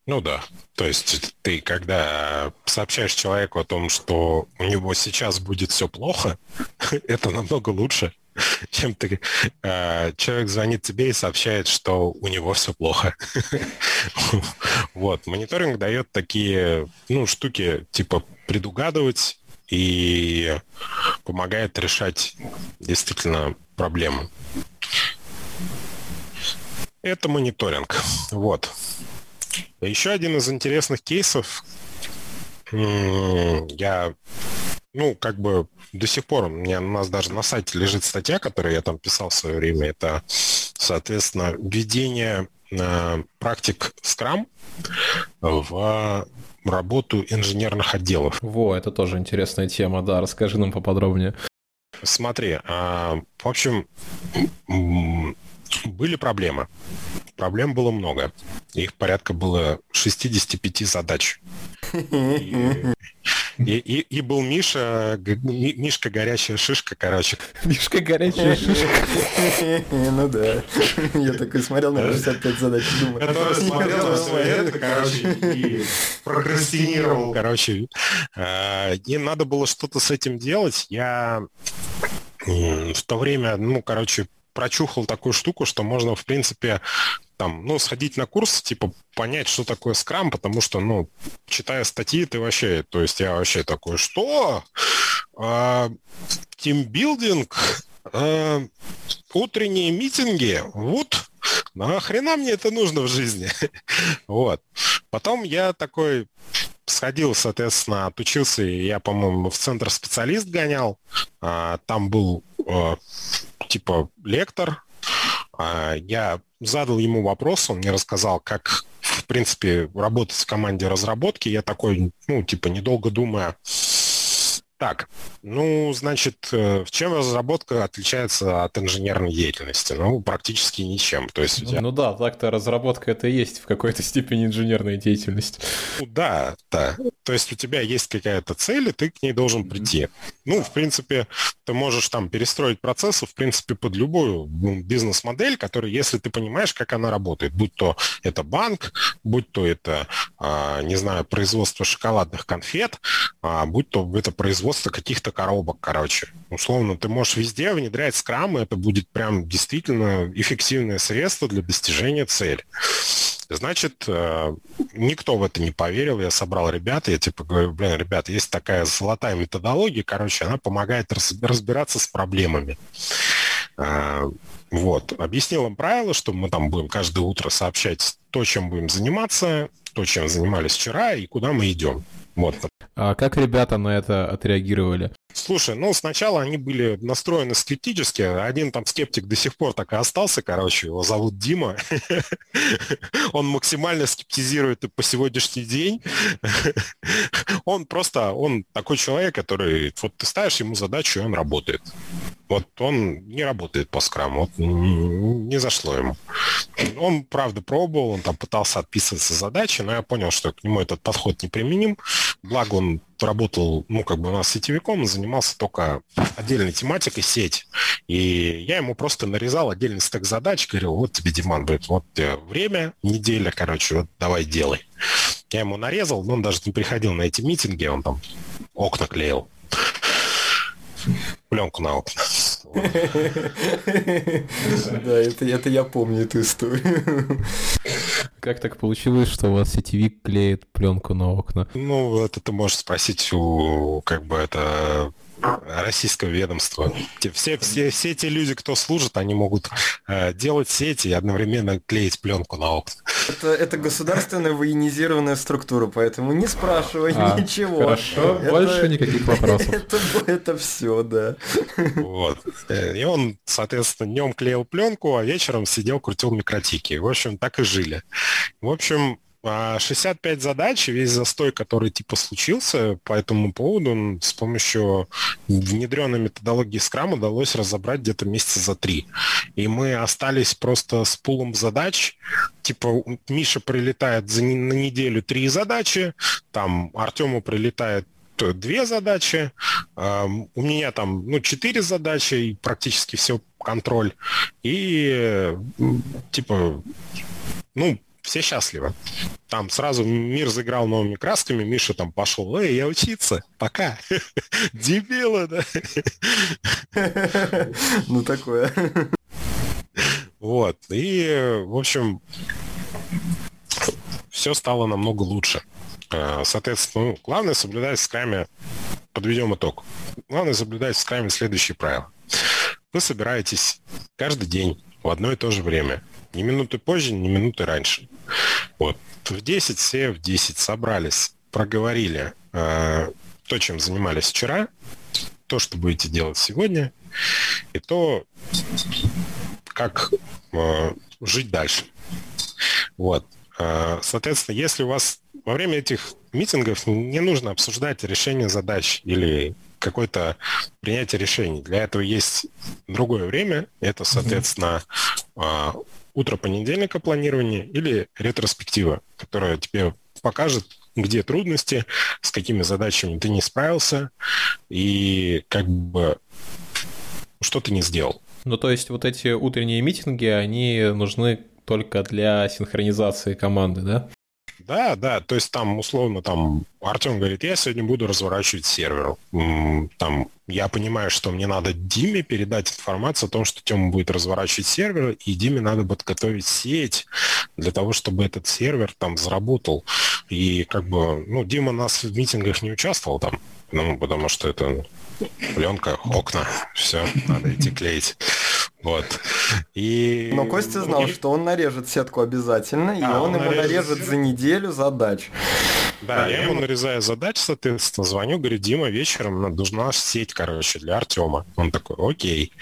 Ну да. То есть ты, когда сообщаешь человеку о том, что у него сейчас будет все плохо, *laughs* это намного лучше, *laughs* чем ты э, человек звонит тебе и сообщает, что у него все плохо. *laughs* вот. Мониторинг дает такие ну, штуки, типа предугадывать и помогает решать действительно проблему. Это мониторинг. Вот. Еще один из интересных кейсов, я, ну, как бы до сих пор у меня у нас даже на сайте лежит статья, которую я там писал в свое время. Это, соответственно, введение э, практик Scrum в работу инженерных отделов. Во, это тоже интересная тема, да, расскажи нам поподробнее. Смотри, а, в общем, были проблемы. Проблем было много. Их порядка было 65 задач. И, *laughs* и, и, и был Миша, Мишка горячая шишка, короче. *laughs* Мишка горячая шишка. *laughs* Ну да. Я такой смотрел на 65 задач и думаю. Который смотрел на все это, короче, и прокрастинировал, короче. А, и надо было что-то с этим делать. Я в то время, ну, короче, прочухал такую штуку, что можно, в принципе, там, ну, сходить на курс, типа, понять, что такое скрам, потому что, ну, читая статьи, ты вообще, то есть я вообще такой, что? А, тимбилдинг? А, утренние митинги? Вот, нахрена мне это нужно в жизни? *laughs* вот. Потом я такой сходил, соответственно, отучился, и я, по-моему, в центр специалист гонял. А, там был типа лектор. А, я задал ему вопрос, он мне рассказал, как, в принципе, работать в команде разработки. Я такой, ну, типа, недолго думая, так, ну, значит, э, в чем разработка отличается от инженерной деятельности? Ну, практически ничем. То есть тебя... Ну да, так-то разработка это и есть в какой-то степени инженерная деятельность. Ну да, да. То есть у тебя есть какая-то цель, и ты к ней должен прийти. Ну, в принципе, ты можешь там перестроить процессы, в принципе, под любую ну, бизнес-модель, которая, если ты понимаешь, как она работает, будь то это банк, будь то это, а, не знаю, производство шоколадных конфет, а, будь то это производство каких-то коробок, короче. Условно, ты можешь везде внедрять скрам, и это будет прям действительно эффективное средство для достижения цели. Значит, э, никто в это не поверил. Я собрал ребят, я типа говорю, блин, ребят, есть такая золотая методология, короче, она помогает разбираться с проблемами. Э, вот. Объяснил им правила, что мы там будем каждое утро сообщать то, чем будем заниматься, то, чем занимались вчера и куда мы идем. Вот. А как ребята на это отреагировали? Слушай, ну сначала они были настроены скептически. Один там скептик до сих пор так и остался, короче, его зовут Дима. *laughs* Он максимально скептизирует и по сегодняшний день. *laughs* Он просто, он такой человек, который, вот ты ставишь ему задачу, и он работает. Вот он не работает по скраму, вот не зашло ему. Он, правда, пробовал, он там пытался отписываться задачи, но я понял, что к нему этот подход неприменим. Благо он работал, ну, как бы у нас сетевиком, занимался только отдельной тематикой сеть. И я ему просто нарезал отдельный стек задач, говорил, вот тебе, Диман, говорит, вот время, неделя, короче, вот давай делай. Я ему нарезал, но он даже не приходил на эти митинги, он там окна клеил пленку на окна. *laughs* Да, это, я помню эту историю. Как так получилось, что у вас сетевик клеит пленку на окна? Ну, это ты можешь спросить у, как бы, это российского ведомства. Все, все, все эти люди, кто служит, они могут э, делать сети и одновременно клеить пленку на окна. Это, это государственная военизированная структура, поэтому не спрашивай а, ничего. Хорошо, это, больше никаких вопросов. *laughs* Это, это все, да. Вот. Э, и он, соответственно, днем клеил пленку, а вечером сидел, крутил микротики. В общем, так и жили. В общем, 65 а задач, весь застой, который типа случился по этому поводу, с помощью внедренной методологии Scrum удалось разобрать где-то месяца за три. И мы остались просто с пулом задач. Типа Миша прилетает за, на неделю три задачи, там Артему прилетает две задачи, у меня там, ну, четыре задачи, и практически все контроль. И, типа, ну, все счастливы. Там сразу мир заиграл новыми красками, Миша там пошел, эй, я учиться, пока. *laughs* Дебилы, да? *laughs* Ну, такое. Вот, и, в общем, все стало намного лучше. А, соответственно, ну, главное соблюдать в скраме, подведем итог, главное соблюдать в скраме следующие правила. Вы собираетесь каждый день в одно и то же время. Ни минуты позже, ни минуты раньше. Вот. В 10 все в 10 собрались, проговорили э, то, чем занимались вчера, то, что будете делать сегодня, и то, как э, жить дальше. Вот. Э, соответственно, если у вас во время этих митингов не нужно обсуждать решение задач или какое-то принятие решений. Для этого есть другое время. Это, соответственно, mm-hmm. Утро понедельника планирования или ретроспектива, которая тебе покажет, где трудности, с какими задачами ты не справился и как бы что ты не сделал. Ну, то есть вот эти утренние митинги, они нужны только для синхронизации команды, да? Да, да, то есть там условно там Артем говорит, я сегодня буду разворачивать сервер. Там я понимаю, что мне надо Диме передать информацию о том, что Тёма будет разворачивать сервер, и Диме надо подготовить сеть для того, чтобы этот сервер там заработал. И как бы, ну, Дима нас в митингах не участвовал там, ну, потому что это пленка, окна, все, надо идти клеить. Вот. И... Но Костя знал, что он нарежет сетку обязательно, и он, он ему нарежет... за неделю задач. Да, я ему нарезаю задач, соответственно, звоню, говорю, Дима, вечером нужна сеть, короче, для Артема. Он такой, окей.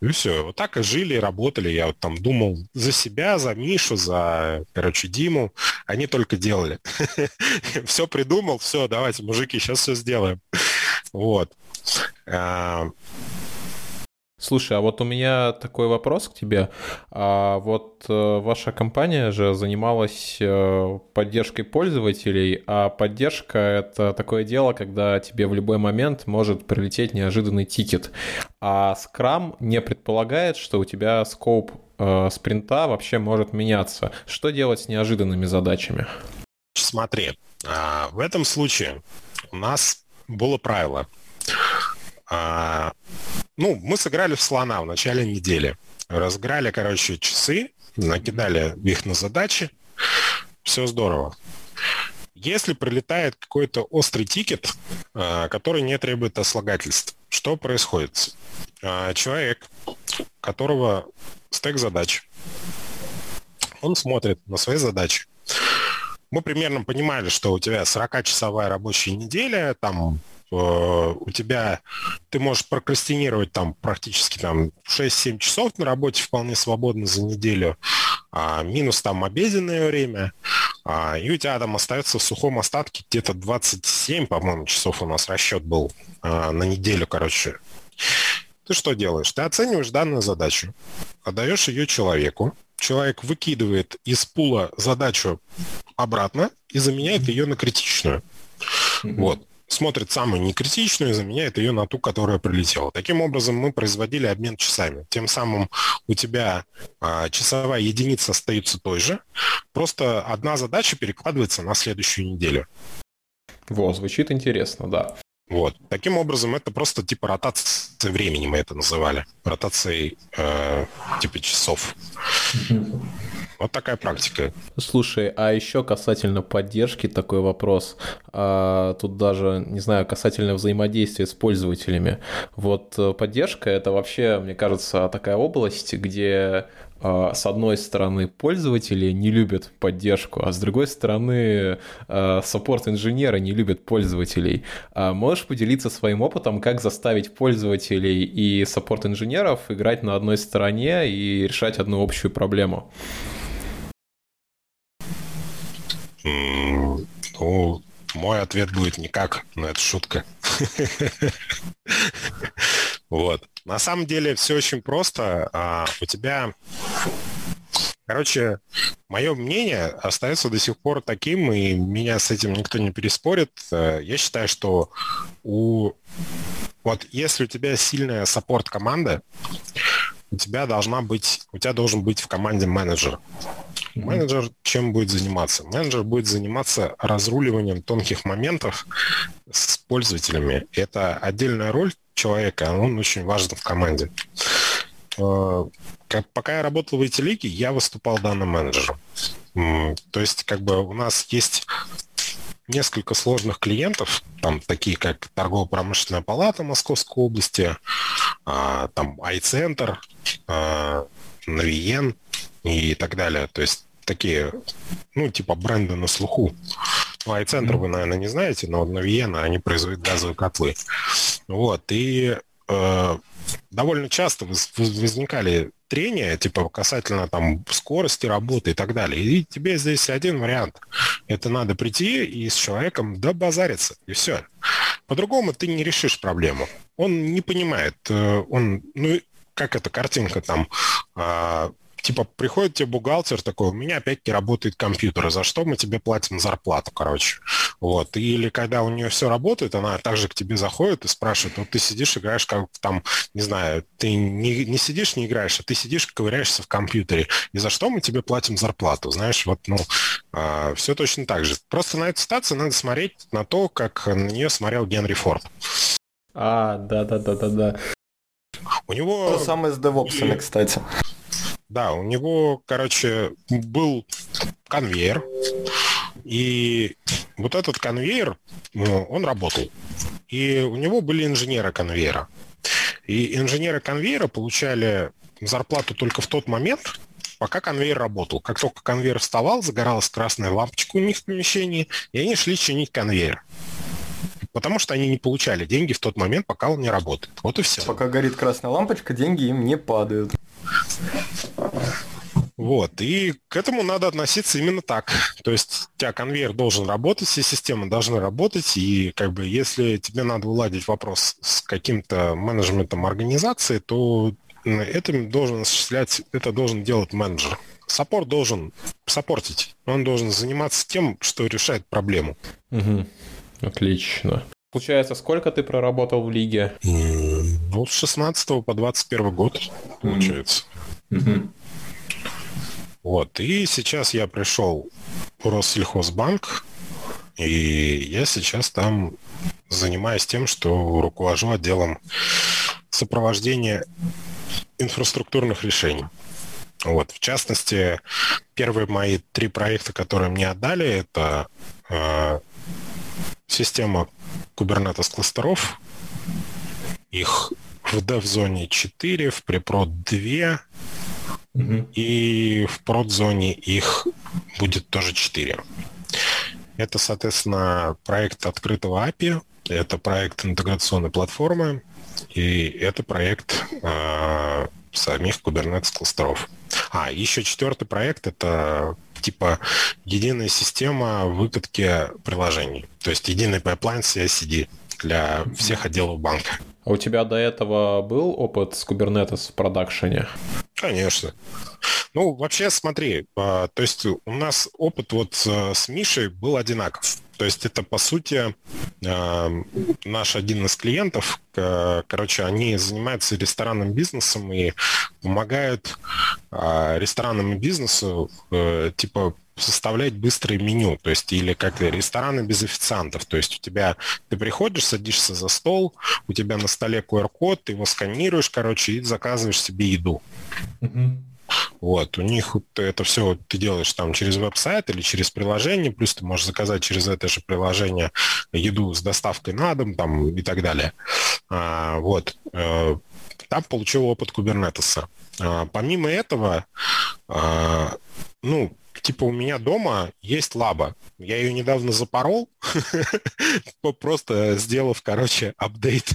И все. Вот так и жили, работали. Я вот там думал за себя, за Мишу, за, короче, Диму. Они только делали. *laughs* Все придумал, все, давайте, мужики, сейчас все сделаем. Вот. А, Слушай, а вот у меня такой вопрос к тебе. А вот э, ваша компания же занималась э, поддержкой пользователей, а поддержка — это такое дело, когда тебе в любой момент может прилететь неожиданный тикет. А Scrum не предполагает, что у тебя скоп э, спринта вообще может меняться. Что делать с неожиданными задачами? Смотри, а, в этом случае у нас было правило. Ну, мы сыграли в слона в начале недели. Разыграли, короче, часы, накидали их на задачи. Все здорово. Если прилетает какой-то острый тикет, а, который не требует ослагательств, что происходит? А, человек, которого стек задач, он смотрит на свои задачи. Мы примерно понимали, что у тебя 40-часовая рабочая неделя, там у тебя, ты можешь прокрастинировать там практически там 6-7 часов на работе вполне свободно за неделю, а, минус там обеденное время, а, и у тебя там остается в сухом остатке где-то 27, по-моему, часов у нас расчет был а, на неделю, короче. Ты что делаешь? Ты оцениваешь данную задачу, отдаешь ее человеку, человек выкидывает из пула задачу обратно и заменяет ее на критичную. Mm-hmm. Вот смотрит самую некритичную и заменяет ее на ту, которая прилетела. Таким образом, мы производили обмен часами. Тем самым у тебя а, часовая единица остается той же, просто одна задача перекладывается на следующую неделю. Во, звучит интересно, да. Вот. Таким образом, это просто типа ротация времени мы это называли. Ротацией э, типа часов. Вот такая практика. Слушай, а еще касательно поддержки такой вопрос. А, тут даже, не знаю, касательно взаимодействия с пользователями. Вот э, поддержка — это вообще, мне кажется, такая область, где а, с одной стороны, пользователи не любят поддержку, а с другой стороны, а, саппорт-инженеры не любят пользователей. Можешь поделиться своим опытом, как заставить пользователей и саппорт-инженеров играть на одной стороне и решать одну общую проблему? Ну, мой ответ будет никак, но это шутка. Вот. На самом деле все очень просто. А, у тебя Короче, мое мнение остается до сих пор таким, и меня с этим никто не переспорит. Э, я считаю, что у... Вот если у тебя сильная саппорт-команда, у тебя должна быть, у тебя должен быть в команде менеджер. Менеджер чем будет заниматься? Менеджер будет заниматься разруливанием тонких моментов с пользователями. Это отдельная роль человека, он очень важен в команде. Э, пока я работал в IT я выступал данным менеджером. То есть, как бы у нас есть несколько сложных клиентов, там такие как торгово-промышленная палата Московской области, а, там iCenter, а, Навиен и так далее. То есть такие, ну, типа бренды на слуху. Ну, iCenter вы, наверное, не знаете, но Навиена, они производят газовые котлы. Вот, и э, довольно часто возникали трения, типа касательно там скорости работы и так далее. И тебе здесь один вариант. Это надо прийти и с человеком добазариться, и все. По-другому ты не решишь проблему. Он не понимает, э, он, ну, как эта картинка там, а, типа, приходит тебе бухгалтер такой, у меня опять не работает компьютер, а за что мы тебе платим зарплату, короче. Вот. Или когда у нее все работает, она также к тебе заходит и спрашивает, вот ты сидишь, играешь как там, не знаю, ты не, не сидишь, не играешь, а ты сидишь, ковыряешься в компьютере. И за что мы тебе платим зарплату? Знаешь, вот, ну, а, все точно так же. Просто на эту ситуацию надо смотреть на то, как на нее смотрел Генри Форд. А, да-да-да-да-да. У него... То самое с DevOps, кстати. Да, у него, короче, был конвейер, и вот этот конвейер, ну, он работал. И у него были инженеры конвейера. И инженеры конвейера получали зарплату только в тот момент, пока конвейер работал. Как только конвейер вставал, загоралась красная лампочка у них в помещении, и они шли чинить конвейер. Потому что они не получали деньги в тот момент, пока он не работает. Вот и все. Пока горит красная лампочка, деньги им не падают. Вот, и к этому надо относиться именно так. То есть у тебя конвейер должен работать, все системы должны работать, и как бы если тебе надо уладить вопрос с каким-то менеджментом организации, то это должен осуществлять, это должен делать менеджер. Саппорт должен саппортить, он должен заниматься тем, что решает проблему. Угу. Отлично. Получается, сколько ты проработал в лиге? Ну, с 16 по 21 год, получается. Mm-hmm. Вот. И сейчас я пришел в Россельхозбанк, и я сейчас там занимаюсь тем, что руковожу отделом сопровождения инфраструктурных решений. Вот. В частности, первые мои три проекта, которые мне отдали, это э, система Kubernetes кластеров. Их в dev-зоне 4, в препрод 2, угу. и в прод-зоне их будет тоже 4. Это, соответственно, проект открытого API, это проект интеграционной платформы, и это проект э, самих Kubernetes кластеров. А, еще четвертый проект — это типа единая система выкатки приложений. То есть единый pipeline CI/CD для всех отделов банка. А у тебя до этого был опыт с Kubernetes в продакшене? Конечно. Ну, вообще, смотри, а, то есть у нас опыт вот с Мишей был одинаков. То есть это, по сути, а, наш один из клиентов, короче, они занимаются ресторанным бизнесом и помогают а, ресторанному бизнесу, э, типа, составлять быстрое меню, то есть или как рестораны без официантов, то есть у тебя ты приходишь, садишься за стол, у тебя на столе QR-код, ты его сканируешь, короче, и заказываешь себе еду. Mm-hmm. Вот, у них это все ты делаешь там через веб-сайт или через приложение, плюс ты можешь заказать через это же приложение еду с доставкой на дом там и так далее. А, вот. Э, там получил опыт кубернетеса. А, помимо этого, а, ну, типа у меня дома есть лаба. Я ее недавно запорол, *laughs* просто сделав, короче, апдейт.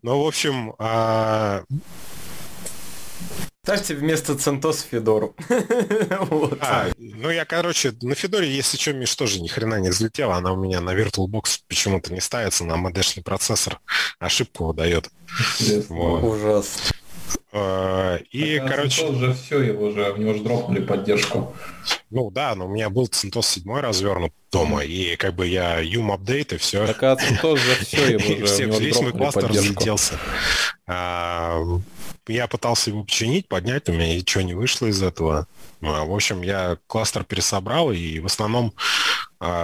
Ну, в общем, а, Ставьте вместо Центос Федору. *laughs* вот. а, ну я, короче, на Федоре, если что, Миш тоже ни хрена не взлетела. Она у меня на VirtualBox почему-то не ставится, на модешный процессор ошибку выдает. Вот. Ужасно. А, и, так, короче... уже все, его уже, в него уже дропнули поддержку. Ну да, но у меня был CentOS 7 развернут дома, и как бы я юм апдейт и все. Так а CentOS же все, *laughs* его уже, все, Весь мой кластер взлетелся. А, я пытался его починить, поднять, у меня ничего не вышло из этого. А, в общем, я кластер пересобрал, и в основном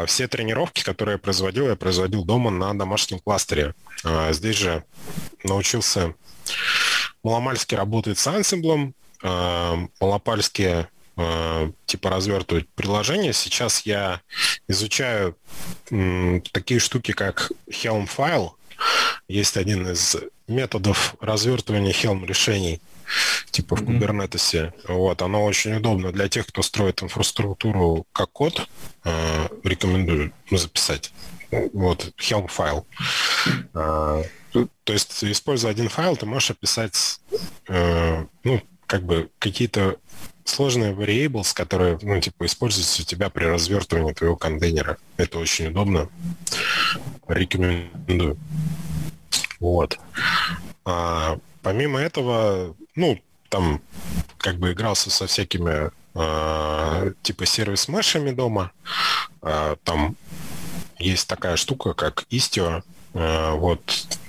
все тренировки, которые я производил, я производил дома на домашнем кластере. Здесь же научился Маломальски работает с Ansible, э, Малопальски э, типа развертывать приложения. Сейчас я изучаю такие штуки, как Helm файл. Есть один из методов развертывания Helm решений типа в Kubernetes. Вот, оно очень удобно для тех, кто строит инфраструктуру как код. Э, рекомендую записать. Вот, Helm файл. То есть, используя один файл, ты можешь описать, э, ну, как бы какие-то сложные variables, которые, ну, типа, используются у тебя при развертывании твоего контейнера. Это очень удобно. Рекомендую. Вот. А, помимо этого, ну, там как бы игрался со всякими а, типа сервис-мешами дома. А, там есть такая штука, как Istio. А, вот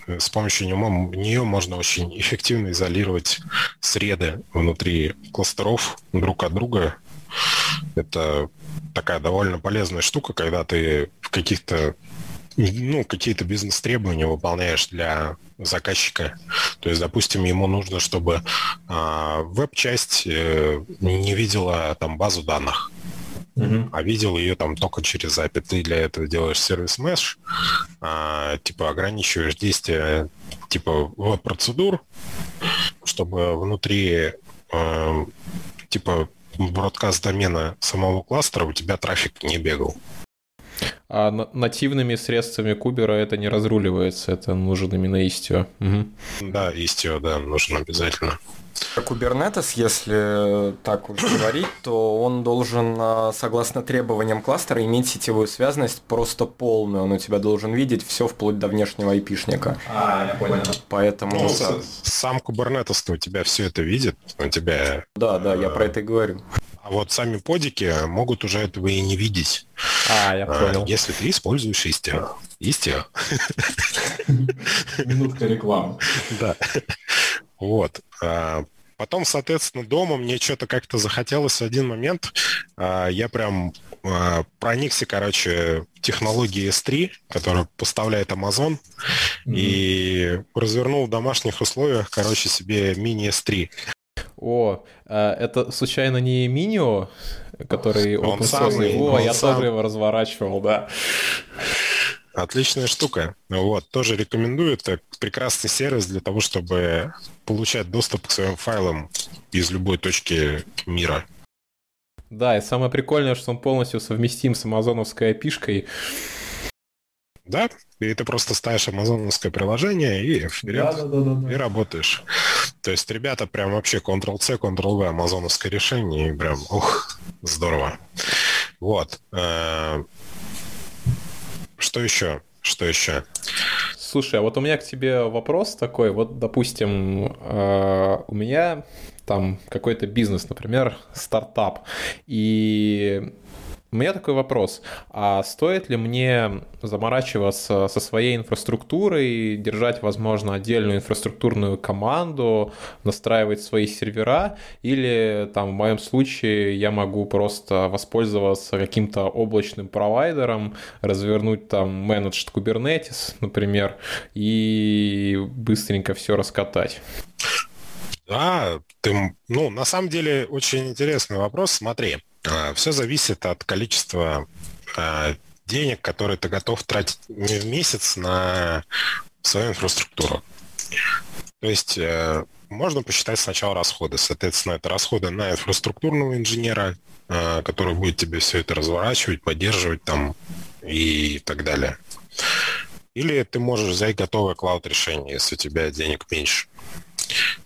с помощью него, нее можно очень эффективно изолировать среды внутри кластеров друг от друга. Это такая довольно полезная штука, когда ты в каких-то ну, какие-то бизнес-требования выполняешь для заказчика. То есть, допустим, ему нужно, чтобы э, веб-часть э, не видела там базу данных, а видел ее там только через API. Ты для этого делаешь сервис mesh, э, типа ограничиваешь действия типа веб-процедур, чтобы внутри э, типа бродкаст домена самого кластера у тебя трафик не бегал. А нативными средствами кубера это не разруливается, это нужен именно Istio. Угу. Да, Istio, да, нужен обязательно. Kubernetes, если так уж говорить, то он должен, а, согласно требованиям кластера, иметь сетевую связность просто полную. Он у тебя должен видеть все вплоть до внешнего айпишника. А, я понял. Поэтому... Ну, сам Kubernetes у тебя все это видит, у тебя... Да, да, я про это и говорю. А вот сами подики могут уже этого и не видеть. А, я понял. Если ты используешь Istio. Istio. Минутка рекламы. Да. Вот. А, потом, соответственно, дома мне что-то как-то захотелось в один момент. А, я прям а, проникся, короче, технологией S3, которую поставляет Amazon, mm-hmm. и развернул в домашних условиях, короче, себе мини S3. О, это случайно не Минио, который он open О, я сам. тоже его разворачивал, да. Отличная штука. Вот, тоже рекомендую. Это прекрасный сервис для того, чтобы получать доступ к своим файлам из любой точки мира. Да, и самое прикольное, что он полностью совместим с амазоновской опишкой. Да, и ты просто ставишь амазоновское приложение и вперед, да, да, да, да, и работаешь. То есть ребята прям вообще Ctrl-C, Ctrl-V амазоновское решение, и прям, ух, здорово. Вот. Что еще? Что еще? Слушай, а вот у меня к тебе вопрос такой. Вот, допустим, э, у меня там какой-то бизнес, например, стартап, и у меня такой вопрос. А стоит ли мне заморачиваться со своей инфраструктурой, держать, возможно, отдельную инфраструктурную команду, настраивать свои сервера, или там в моем случае я могу просто воспользоваться каким-то облачным провайдером, развернуть там Managed Kubernetes, например, и быстренько все раскатать? Да, ты, ну, на самом деле очень интересный вопрос. Смотри, Все зависит от количества а, денег, которые ты готов тратить не в месяц на свою инфраструктуру. То есть э, можно посчитать сначала расходы. Соответственно, это расходы на инфраструктурного инженера, а, который будет тебе все это разворачивать, поддерживать там и так далее. Или ты можешь взять готовое клауд-решение, если у тебя денег меньше.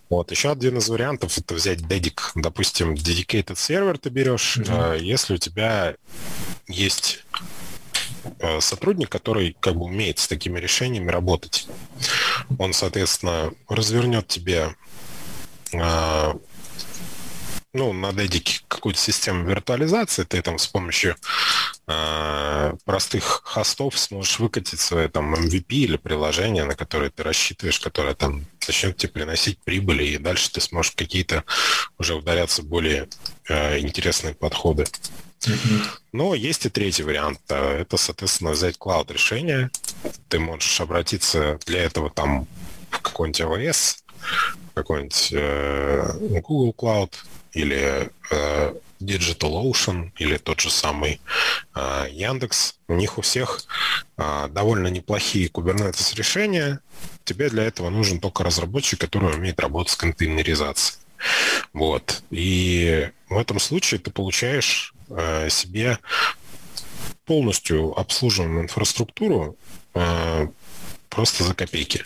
Вот. Еще один из вариантов это взять dedic. Допустим, dedicated сервер ты берешь, mm-hmm. если у тебя есть э, сотрудник, который как бы умеет с такими решениями работать. Он, соответственно, развернет тебе э, ну, на дедике какую-то систему виртуализации, ты там с помощью э, простых хостов сможешь выкатить свое там MVP или приложение, на которое ты рассчитываешь, которое там начнет тебе приносить прибыли, и дальше ты сможешь какие-то уже ударяться более э, интересные подходы. Но есть и третий вариант. Это, соответственно, взять клауд решение. Ты можешь обратиться для этого там в какой-нибудь AWS, какой-нибудь э, Google Cloud, или э, DigitalOcean, или тот же самый э, Яндекс. У них у всех э, довольно неплохие Kubernetes решения. Тебе для этого нужен только разработчик, который умеет работать с контейнеризацией. Вот. И в этом случае ты получаешь э, себе полностью обслуживаемую инфраструктуру э, просто за копейки.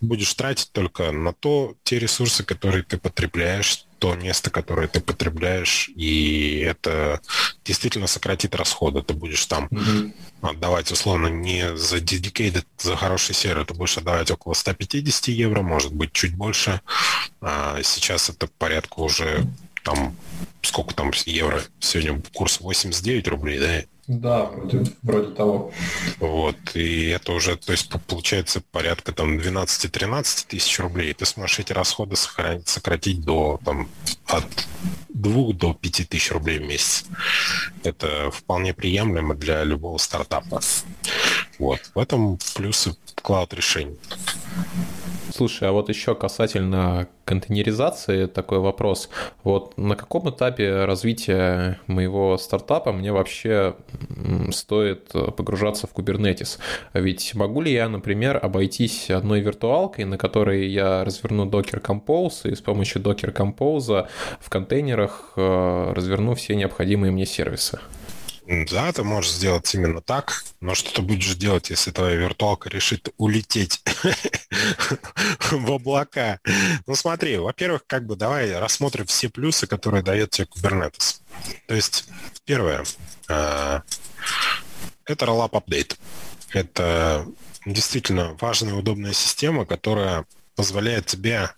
будешь тратить только на то, те ресурсы, которые ты потребляешь, то место, которое ты потребляешь, и это действительно сократит расходы. Ты будешь там mm-hmm. отдавать, условно, не за dedicated, за хороший сервер, ты будешь отдавать около 150 евро, может быть, чуть больше. А сейчас это порядка уже там, сколько там евро? Сегодня курс 89 рублей, да? Да, вроде, вроде того. Вот, и это уже, то есть, получается порядка там 12-13 тысяч рублей. Ты сможешь эти расходы сохранить, сократить до там от 2 до 5 тысяч рублей в месяц. Это вполне приемлемо для любого стартапа. Вот, в этом плюсы клауд решений. Слушай, а вот еще касательно контейнеризации такой вопрос. Вот на каком этапе развития моего стартапа мне вообще стоит погружаться в Kubernetes? Ведь могу ли я, например, обойтись одной виртуалкой, на которой я разверну Docker Compose и с помощью Docker Compose в контейнерах э, разверну все необходимые мне сервисы? Да, ты можешь сделать именно так, но что ты будешь делать, если твоя виртуалка решит улететь *laughs* в облака? Ну смотри, во-первых, как бы давай рассмотрим все плюсы, которые дает тебе Kubernetes. То есть, первое, а, это Rollup Update. Это действительно важная и удобная система, которая позволяет тебе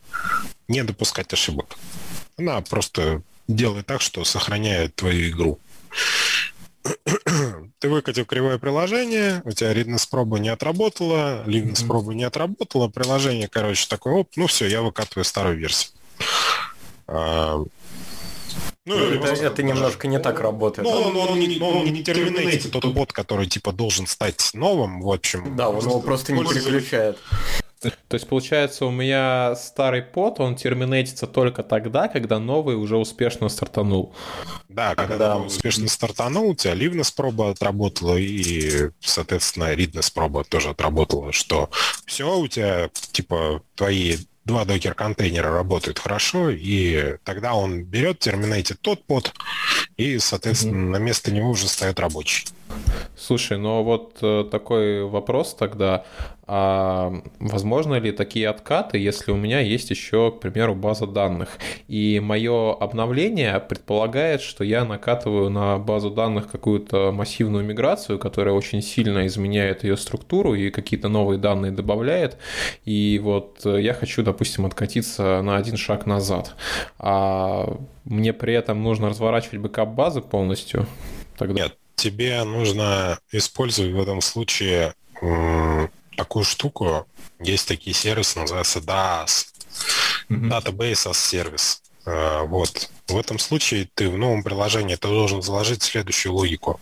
не допускать ошибок. Она просто делает так, что сохраняет твою игру. *clears throat* ты выкатил кривое приложение, у тебя readness проба не отработала, mm-hmm. проба не отработала, приложение, короче, такое, оп, ну все, я выкатываю старую версию. А, ну, это, это немножко не так работает. Ну, он, он, не, он не терминейтит тот бот, который типа должен стать новым, в общем. Да, он его просто не переключает. То есть, получается, у меня старый под, он терминетится только тогда, когда новый уже успешно стартанул. Да, когда, успешно стартанул, у тебя ливнес проба отработала, и, соответственно, риднес проба тоже отработала, что все, у тебя, типа, твои два докер-контейнера работают хорошо, и тогда он берет, терминейтит тот под, и, соответственно, mm-hmm. на место него уже стоит рабочий. Слушай, ну вот э, такой вопрос тогда. А возможно ли такие откаты, если у меня есть еще, к примеру, база данных? И мое обновление предполагает, что я накатываю на базу данных какую-то массивную миграцию, которая очень сильно изменяет ее структуру и какие-то новые данные добавляет. И вот э, я хочу, допустим, откатиться на один шаг назад. А мне при этом нужно разворачивать бэкап базы полностью. Тогда... Нет, тебе нужно использовать в этом случае такую штуку. Есть такие сервисы, называются DaaS. Mm-hmm. Database as Service. Э, вот. В этом случае ты в новом приложении ты должен заложить следующую логику,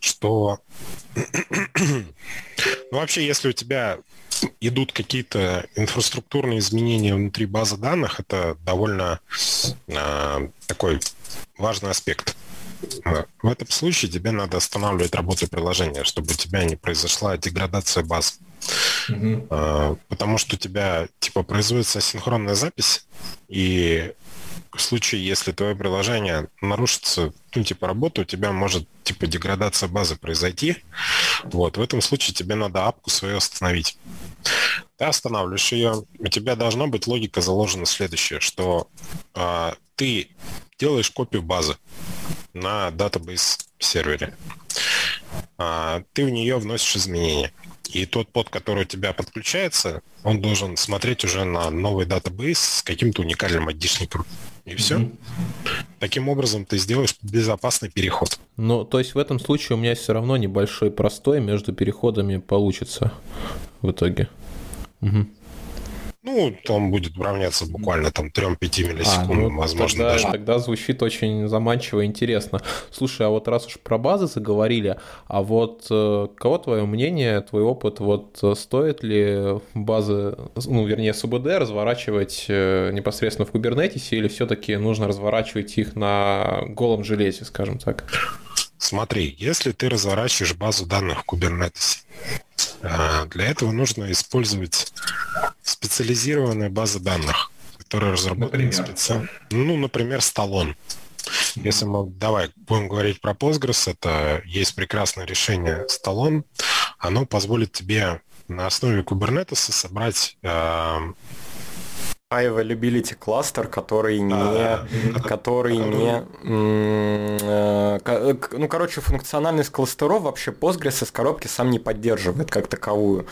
что *clears throat* ну, вообще, если у тебя идут какие-то инфраструктурные изменения внутри базы данных, это довольно э, такой важный аспект. В этом случае тебе надо останавливать работу приложения, чтобы у тебя не произошла деградация баз. Mm-hmm. Потому что у тебя типа производится синхронная запись, и в случае, если твое приложение нарушится, ну, типа, работа, у тебя может, типа, деградация базы произойти. Вот, в этом случае тебе надо апку свою остановить. Ты останавливаешь ее, у тебя должна быть логика заложена следующая, что э, ты делаешь копию базы на database сервере. А, ты в нее вносишь изменения. И тот под, который у тебя подключается, он должен смотреть уже на новый датабейс с каким-то уникальным аддишником. И все. Mm-hmm. Таким образом ты сделаешь безопасный переход. Ну, то есть в этом случае у меня все равно небольшой простой между переходами получится в итоге. Угу. Ну, там будет равняться буквально там 3-5 миллисекунд, а, ну, возможно, тогда, даже. Тогда звучит очень заманчиво и интересно. Слушай, а вот раз уж про базы заговорили, а вот э, кого твое мнение, твой опыт, вот э, стоит ли базы, ну, вернее, СУБД разворачивать э, непосредственно в Кубернетисе или все-таки нужно разворачивать их на голом железе, скажем так? Смотри, если ты разворачиваешь базу данных в Kubernetes, для этого нужно использовать специализированная база данных, которая разработана специально. Ну, например, Stallone. Если мы, давай, будем говорить про Postgres, это есть прекрасное решение Stallone. оно позволит тебе на основе Kubernetes собрать э, High Availability кластер, который не, а, который не, ну, короче, функциональность кластеров вообще Postgres из коробки сам не поддерживает как таковую.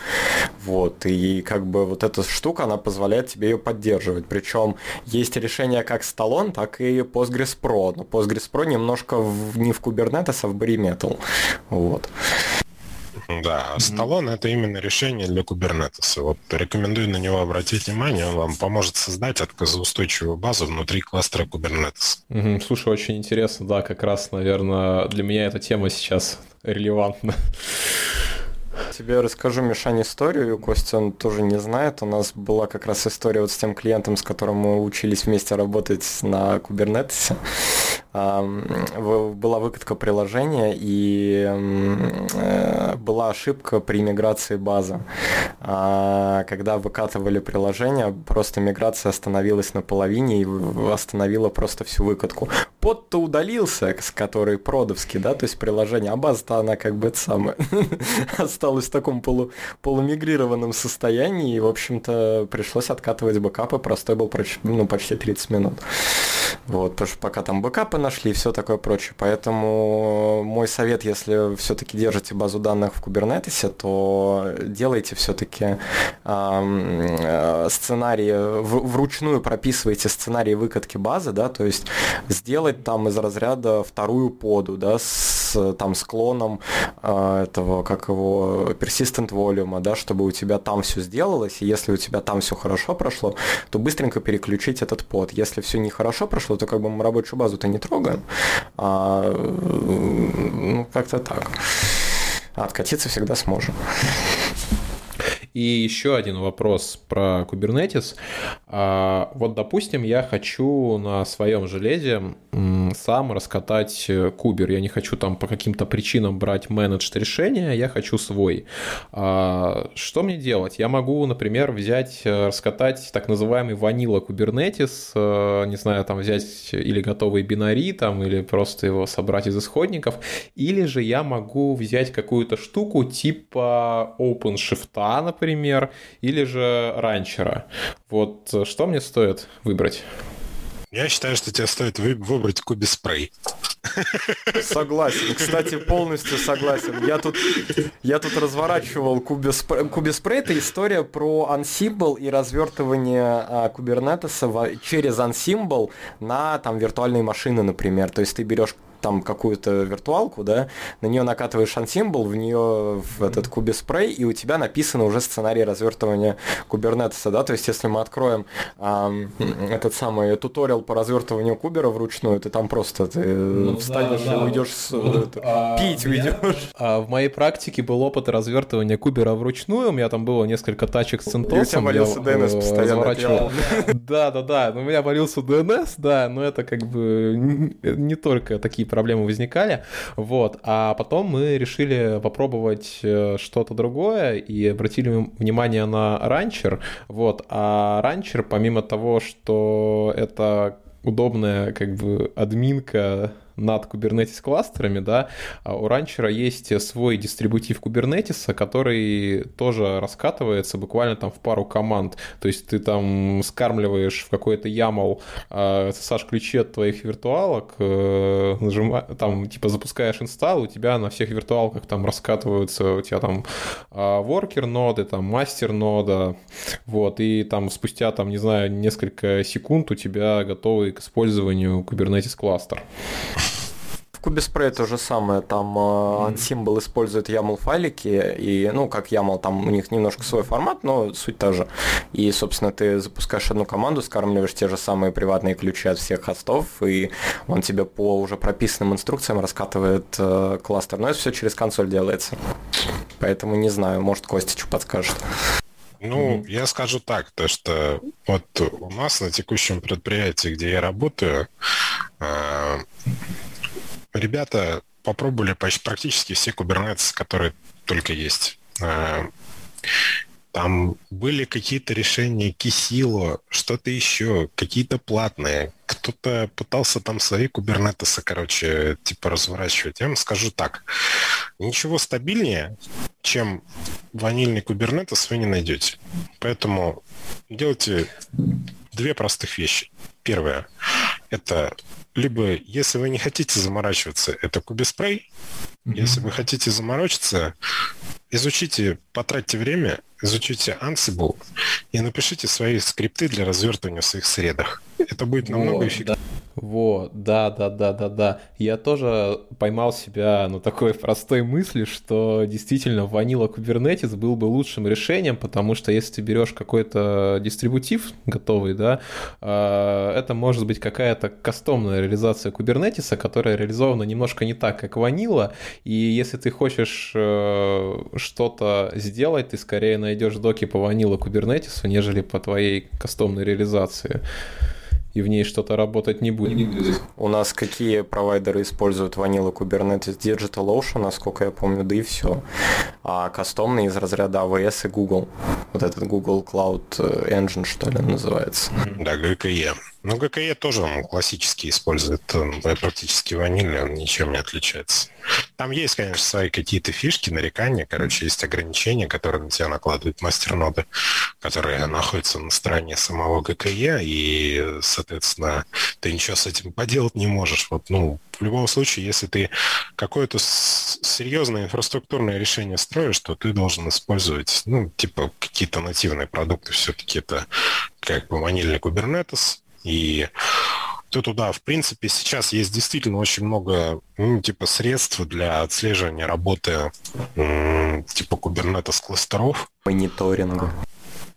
Вот, и как бы вот эта штука, она позволяет тебе ее поддерживать. Причем есть решения как Stallone, так и Postgres Pro. Но Postgres Pro немножко в, не в Kubernetes, а в Bare Metal. Вот. Да, а это именно решение для Kubernetes. Вот рекомендую на него обратить внимание, он вам поможет создать отказоустойчивую базу внутри кластера Kubernetes. Угу, слушай, очень интересно, да, как раз, наверное, для меня эта тема сейчас релевантна. Тебе расскажу, Мишань, историю. Костя, он тоже не знает. У нас была как раз история вот с тем клиентом, с которым мы учились вместе работать на Kubernetes была выкатка приложения и э, была ошибка при миграции базы. А, когда выкатывали приложение, просто миграция остановилась на половине и остановила просто всю выкатку. Под-то удалился, с который продовский, да, то есть приложение, а база-то она как бы самое *laughs* осталась в таком полу, полумигрированном состоянии, и, в общем-то, пришлось откатывать бэкапы, простой был ну, почти 30 минут. Вот, потому что пока там бэкапы нашли и все такое прочее. Поэтому мой совет, если все-таки держите базу данных в Kubernetes, то делайте все-таки э, сценарии, в, вручную прописывайте сценарий выкатки базы, да, то есть сделать там из разряда вторую поду, да, с там склоном э, этого, как его, persistent volume, да, чтобы у тебя там все сделалось, и если у тебя там все хорошо прошло, то быстренько переключить этот под. Если все нехорошо прошло, то как бы мы рабочую базу-то не трогаем. А, ну, как-то так. Откатиться всегда сможем. И еще один вопрос про Kubernetes. А, вот, допустим, я хочу на своем железе сам раскатать кубер. Я не хочу там по каким-то причинам брать менеджд решения, я хочу свой. А, что мне делать? Я могу, например, взять, э, раскатать так называемый ванила Kubernetes, э, не знаю, там взять или готовый бинари, там, или просто его собрать из исходников, или же я могу взять какую-то штуку типа OpenShift, например, например, или же ранчера. Вот э, что мне стоит выбрать? Я считаю, что тебе стоит выбрать куби спрей. Согласен. Кстати, полностью согласен. Я тут, я тут разворачивал куби спрей. Куби спрей это история про Ansible и развертывание а, кубернетеса через Ansible на там виртуальные машины, например. То есть ты берешь там какую-то виртуалку, да, на нее накатываешь ансимбл, в нее в этот кубе спрей, и у тебя написано уже сценарий развертывания кубернетеса, да, то есть если мы откроем эм, этот самый туториал по развертыванию кубера вручную, ты там просто ты ну, встанешь да, и да. уйдешь с, ну, это, а, пить уйдешь. А в моей практике был опыт развертывания кубера вручную, у меня там было несколько тачек с центосом. И у тебя валился DNS постоянно. *laughs* Да, да, да, у меня валился DNS, да, но это как бы не только такие проблемы возникали. Вот. А потом мы решили попробовать э, что-то другое и обратили внимание на ранчер. Вот. А ранчер, помимо того, что это удобная как бы админка над Kubernetes кластерами, да, а у ранчера есть свой дистрибутив Kubernetes, который тоже раскатывается буквально там в пару команд. То есть ты там скармливаешь в какой-то YAML э, SSH-ключи от твоих виртуалок, э, нажима, там типа запускаешь инсталл, у тебя на всех виртуалках там раскатываются у тебя там воркер ноды, там мастер нода, вот, и там спустя там, не знаю, несколько секунд у тебя готовый к использованию Kubernetes кластер. Кубиспрей то же самое, там Ansible использует YAML файлики, и, ну, как YAML, там у них немножко свой формат, но суть та же. И, собственно, ты запускаешь одну команду, скармливаешь те же самые приватные ключи от всех хостов, и он тебе по уже прописанным инструкциям раскатывает э, кластер. Но это все через консоль делается. Поэтому не знаю, может, Костя что подскажет. Ну, mm-hmm. я скажу так, то что вот у нас на текущем предприятии, где я работаю, э, ребята попробовали почти практически все Kubernetes, которые только есть. А, там были какие-то решения Кисило, что-то еще, какие-то платные. кто-то пытался там свои кубернетесы, короче, типа разворачивать. Я вам скажу так. Ничего стабильнее, чем ванильный кубернетес вы не найдете. Поэтому делайте две простых вещи. Первое – это либо, если вы не хотите заморачиваться, это кубиспрей. Mm-hmm. Если вы хотите заморочиться, изучите, потратьте время, изучите Ansible и напишите свои скрипты для развертывания в своих средах. Это будет намного вот, эффективнее. Да. Вот, да, да, да, да, да. Я тоже поймал себя на такой простой мысли, что действительно Vanilla Kubernetes был бы лучшим решением, потому что если ты берешь какой-то дистрибутив готовый, да, а, это может быть какая-то кастомная реализация Kubernetes, которая реализована немножко не так, как Vanilla, и если ты хочешь э, что-то сделать, ты скорее найдешь доки по Vanilla Kubernetes, нежели по твоей кастомной реализации и в ней что-то работать не будет. У нас какие провайдеры используют Vanilla Kubernetes? DigitalOcean, насколько я помню, да и все. А кастомные из разряда AWS и Google. Вот этот Google Cloud Engine, что ли, называется. Да, GKE. Ну, ГКЕ тоже он классически использует, практически ванильный, он ничем не отличается. Там есть, конечно, свои какие-то фишки, нарекания, короче, есть ограничения, которые на тебя накладывают мастерноды, которые находятся на стороне самого ГКЕ, и, соответственно, ты ничего с этим поделать не можешь. Вот, ну, в любом случае, если ты какое-то серьезное инфраструктурное решение строишь, то ты должен использовать, ну, типа, какие-то нативные продукты. Все-таки это как бы ванильный Kubernetes, и ты туда, в принципе, сейчас есть действительно очень много, ну, типа, средств для отслеживания работы, типа, Kubernetes кластеров. Мониторинга.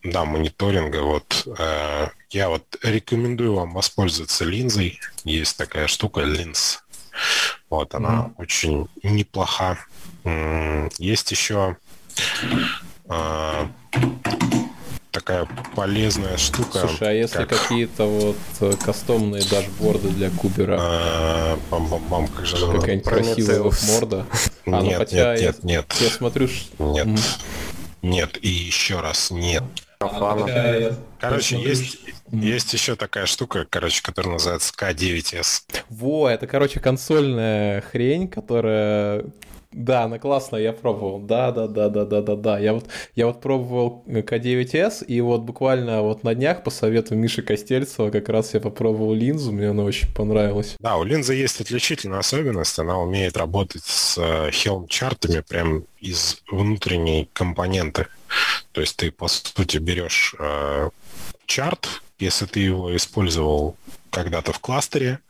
Да, мониторинга. Вот э, я вот рекомендую вам воспользоваться линзой. Есть такая штука, линз. Вот, она mm-hmm. очень неплоха. Есть еще э, такая полезная штука. Слушай, а если как... какие-то вот э, кастомные дашборды для Кубера? А, бам-бам-бам, как же Какая-нибудь красивая морда? А, ну, нет, хотя нет, нет, нет. Я смотрю... Нет. Угу. Нет, и еще раз нет. Короче, есть, есть еще такая штука, короче, которая называется K9S. Во, это, короче, консольная хрень, которая да, она классная, я пробовал. Да, да, да, да, да, да, да. Я вот, я вот пробовал К9С, и вот буквально вот на днях по совету Миши Костельцева как раз я попробовал линзу, мне она очень понравилась. Да, у линзы есть отличительная особенность, она умеет работать с Helm-чартами прям из внутренней компоненты. То есть ты, по сути, берешь э, чарт, если ты его использовал когда-то в кластере,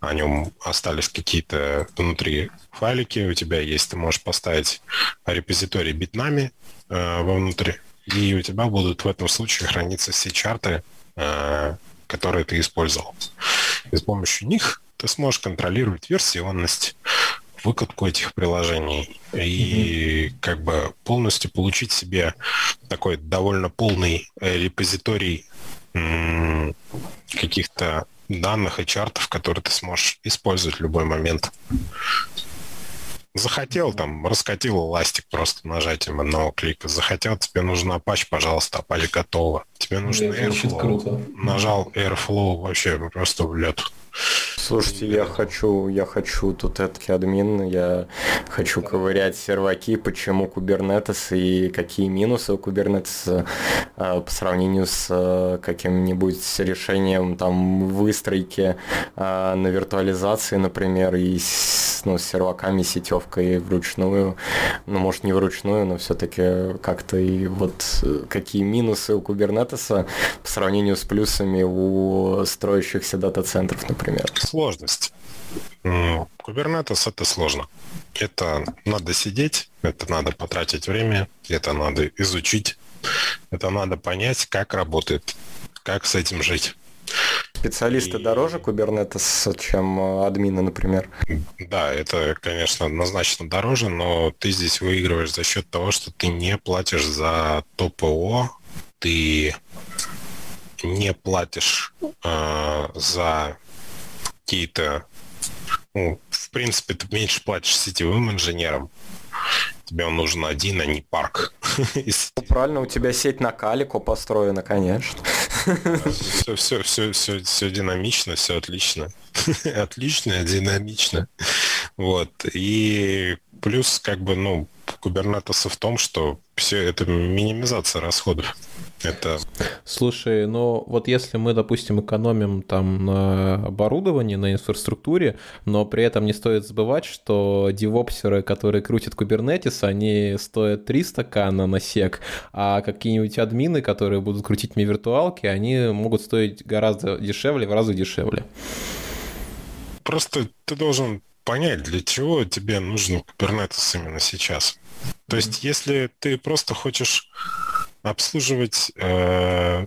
о нем остались какие-то внутри файлики, у тебя есть, ты можешь поставить репозиторий битнами э, вовнутрь, и у тебя будут в этом случае храниться все чарты, э, которые ты использовал. И с помощью них ты сможешь контролировать версионность, выкатку этих приложений и mm-hmm. как бы полностью получить себе такой довольно полный э, репозиторий каких-то данных и чартов, которые ты сможешь использовать в любой момент. Захотел там, раскатил эластик просто нажатием одного клика. Захотел, тебе нужен Apache, пожалуйста, Apache готово. Тебе нужен Airflow. Круто. Нажал Airflow вообще просто в лед. Слушайте, я хочу, я хочу тут этот админ, я хочу ковырять серваки, почему Kubernetes и какие минусы у Kubernetes э, по сравнению с э, каким-нибудь решением там выстройки э, на виртуализации, например, и с, ну, с серваками, сетевкой вручную, ну, может, не вручную, но все-таки как-то и вот какие минусы у Kubernetes по сравнению с плюсами у строящихся дата-центров, например сложность. Kubernetes это сложно. Это надо сидеть, это надо потратить время, это надо изучить, это надо понять, как работает, как с этим жить. Специалисты и... дороже Kubernetes, чем э, админы, например? Да, это, конечно, однозначно дороже, но ты здесь выигрываешь за счет того, что ты не платишь за ТОПО, ты не платишь э, за какие-то... Ну, в принципе, ты меньше платишь сетевым инженерам. Тебе он нужен один, а не парк. *laughs* Ну, правильно, у тебя сеть на Калико построена, конечно. Все, все, все, все, все динамично, все отлично. *laughs* Отлично, динамично. Вот. И плюс, как бы, ну, Kubernetes в том, что все это минимизация расходов. Это... Слушай, ну вот если мы, допустим, экономим там на оборудовании, на инфраструктуре, но при этом не стоит забывать, что девопсеры, которые крутят Kubernetes, они стоят 300к на насек, а какие-нибудь админы, которые будут крутить мне виртуалки, они могут стоить гораздо дешевле, в разы дешевле. Просто ты должен понять, для чего тебе нужен Kubernetes именно сейчас. То есть, если ты просто хочешь обслуживать, э,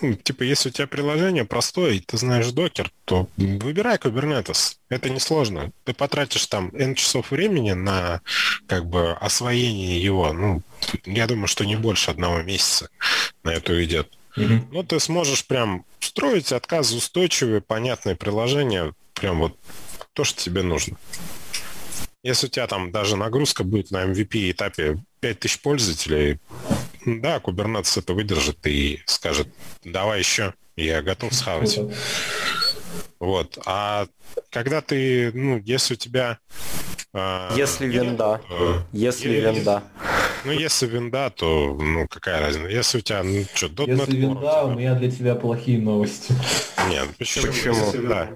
ну, типа, если у тебя приложение простое, и ты знаешь докер, то выбирай Kubernetes. Это несложно. Ты потратишь там N часов времени на как бы освоение его. Ну, я думаю, что не больше одного месяца на это уйдет. Mm-hmm. Но ты сможешь прям строить отказоустойчивые, понятные приложения, прям вот то, что тебе нужно. Если у тебя там даже нагрузка будет на MVP этапе 5000 пользователей, да, Kubernetes это выдержит и скажет, давай еще, я готов схавать. Вот. А когда ты, ну, если у тебя... Э, если винда. Э, если винда. Ну, если винда, то, ну, какая разница? Если у тебя, ну, что, .NET Если винда, у меня для тебя плохие новости. Нет, почему? почему? Да.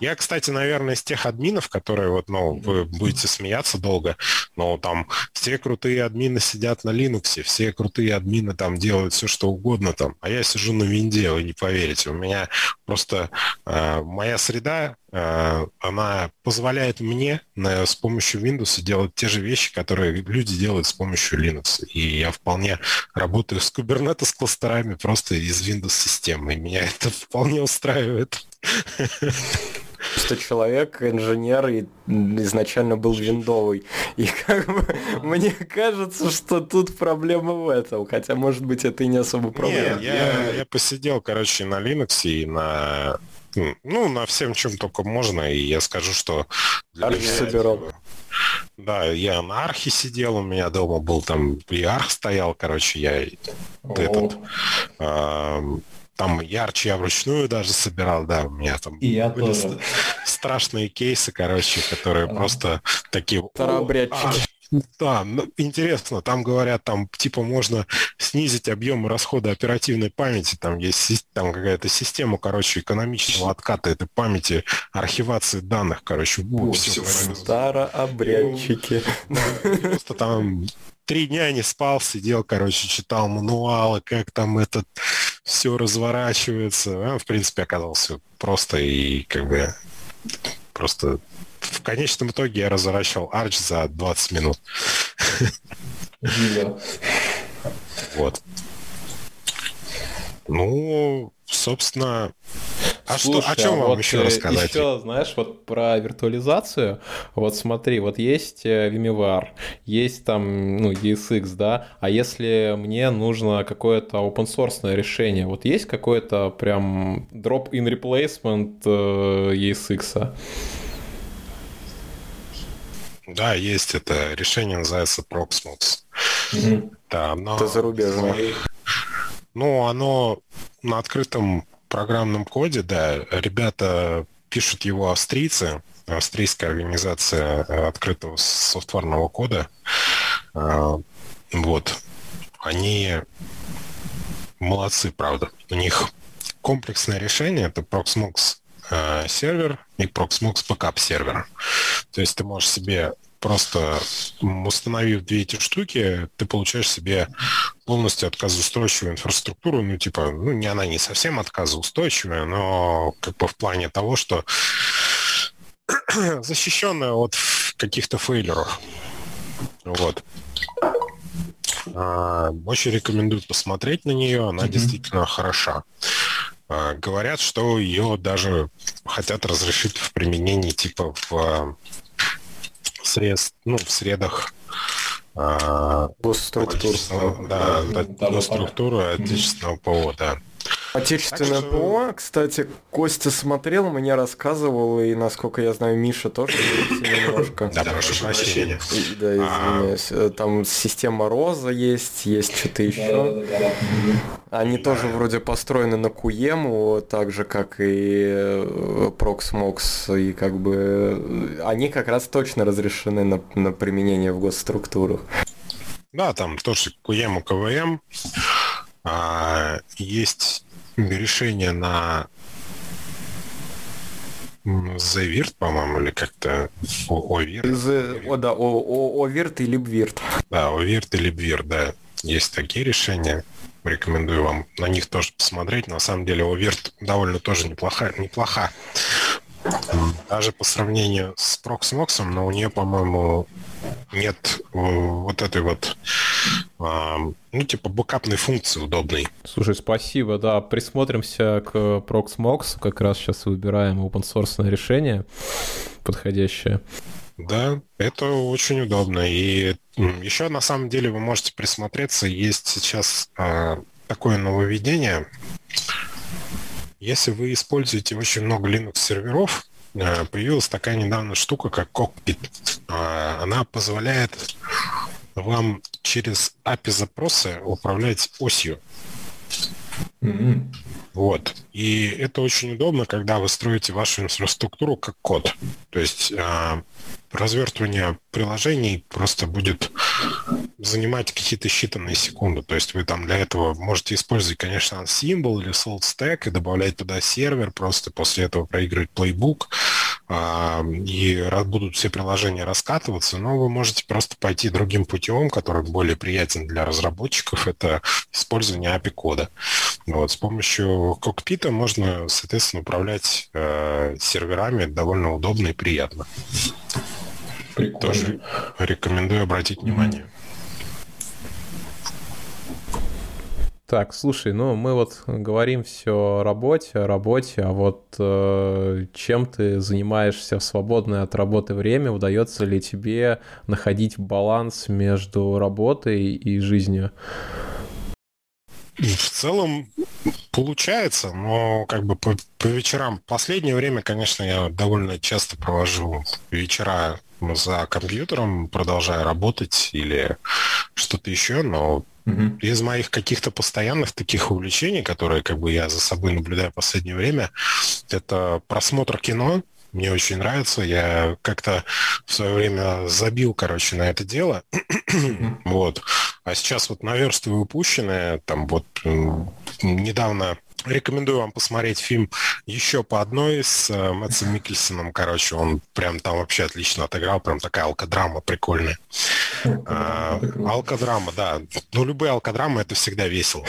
Я, кстати, наверное, из тех админов, которые вот, ну, вы будете смеяться долго, но там все крутые админы сидят на Linux, все крутые админы там делают все, что угодно там, а я сижу на винде, вы не поверите. У меня просто э, моя среда она позволяет мне с помощью Windows делать те же вещи, которые люди делают с помощью Linux. И я вполне работаю с Kubernetes кластерами просто из Windows системы. И меня это *laughs* вполне устраивает. *laughs* что человек, инженер, и изначально был виндовый. И как бы мне кажется, что тут проблема в этом. Хотя, может быть, это и не особо проблема. Нет, я, я посидел, короче, на Linux и на ну, на всем, чем только можно, и я скажу, что... Архи собирал. Да, я на архе сидел, у меня дома был там и арх стоял, короче, я этот... там ярче я вручную даже собирал, да, у меня там и я были тоже. страшные кейсы, короче, которые а. просто такие... Тарабрядчики. Да, ну, интересно, там говорят, там типа можно снизить объем расхода оперативной памяти, там есть там какая-то система, короче, экономичного отката этой памяти, архивации данных, короче, О, все, все старообрядчики. Просто там три дня не спал, сидел, короче, читал мануалы, как там этот все разворачивается. А, в принципе, оказался просто и как бы просто в конечном итоге я разворачивал арч за 20 минут. Вот. Ну, собственно, а Слушай, что, о чем а вам вот еще рассказать? Еще, знаешь, вот про виртуализацию. Вот смотри, вот есть э, VMware, есть там, ну, ESX, да, а если мне нужно какое-то open source решение, вот есть какое-то прям drop-in replacement э, ESX? Да, есть это решение, называется Proxmox. Mm-hmm. Да, оно... Это зарубежное. Ну, оно на открытом программном коде, да, ребята пишут его австрийцы, австрийская организация э, открытого софтварного кода. А, вот. Они молодцы, правда. У них комплексное решение, это Proxmox Э, сервер и Proxmox Backup сервер. То есть ты можешь себе просто установив две эти штуки, ты получаешь себе полностью отказоустойчивую инфраструктуру. Ну, типа, ну, не она не совсем отказоустойчивая, но как бы в плане того, что *clears throat* защищенная от каких-то фейлеров. Вот. А, очень рекомендую посмотреть на нее, она mm-hmm. действительно хороша. А, говорят, что ее даже хотят разрешить в применении типа в сред, ну, в средах а, госструктур. Да, да, госструктуры отечественного ПО, да. Отечественное что... ПО, кстати, Костя смотрел, мне рассказывал, и, насколько я знаю, Миша тоже немножко. Да, прошу прощения. Да, извиняюсь. А. Там система Роза есть, есть что-то еще. Они тоже вроде построены на Куему, так же, как и э, Proxmox, и как бы э, они как раз точно разрешены на, на применение в госструктурах. Да, там тоже Куему КВМ. А, есть решение на Зевирт, по-моему, или как-то Овирт. О, да, Овирт или Бвирт. Да, Овирт или Бвирт, да. Есть такие решения. Рекомендую вам на них тоже посмотреть. На самом деле Овирт довольно тоже неплохая, неплоха. Даже по сравнению с Proxmox, но у нее, по-моему, нет э, вот этой вот, ну, типа, бэкапной функции удобной. Слушай, спасибо, да, присмотримся к Proxmox, как раз сейчас выбираем open source решение подходящее. Да, это очень удобно. И еще на самом деле вы можете присмотреться. Есть сейчас э, такое нововведение. Если вы используете очень много Linux серверов, э, появилась такая недавно штука, как Cockpit. Э, она позволяет вам через API запросы управлять осью. Mm-hmm. Вот. И это очень удобно, когда вы строите вашу инфраструктуру как код. То есть э, развертывание приложений просто будет занимать какие-то считанные секунды. То есть вы там для этого можете использовать, конечно, Ansible или Salt Stack и добавлять туда сервер, просто после этого проигрывать плейбук, а, и будут все приложения раскатываться, но вы можете просто пойти другим путем, который более приятен для разработчиков, это использование API-кода. Вот, с помощью кокпита можно, соответственно, управлять э, серверами довольно удобно и приятно. Прикольно. Тоже рекомендую обратить внимание. Так, слушай, ну мы вот говорим все о работе, о работе, а вот э, чем ты занимаешься в свободное от работы время? Удается ли тебе находить баланс между работой и жизнью? В целом получается, но как бы по, по вечерам. Последнее время, конечно, я довольно часто провожу вечера за компьютером, продолжая работать или что-то еще, но mm из моих каких-то постоянных таких увлечений, которые как бы я за собой наблюдаю в последнее время, это просмотр кино. Мне очень нравится. Я как-то в свое время забил, короче, на это дело. mm вот. А сейчас вот наверстываю упущенное. Там вот недавно Рекомендую вам посмотреть фильм еще по одной с э, Мэтсом Микельсоном. Короче, он прям там вообще отлично отыграл. Прям такая алкодрама прикольная. А, алкодрама, да. Ну, любые алкодрамы это всегда весело.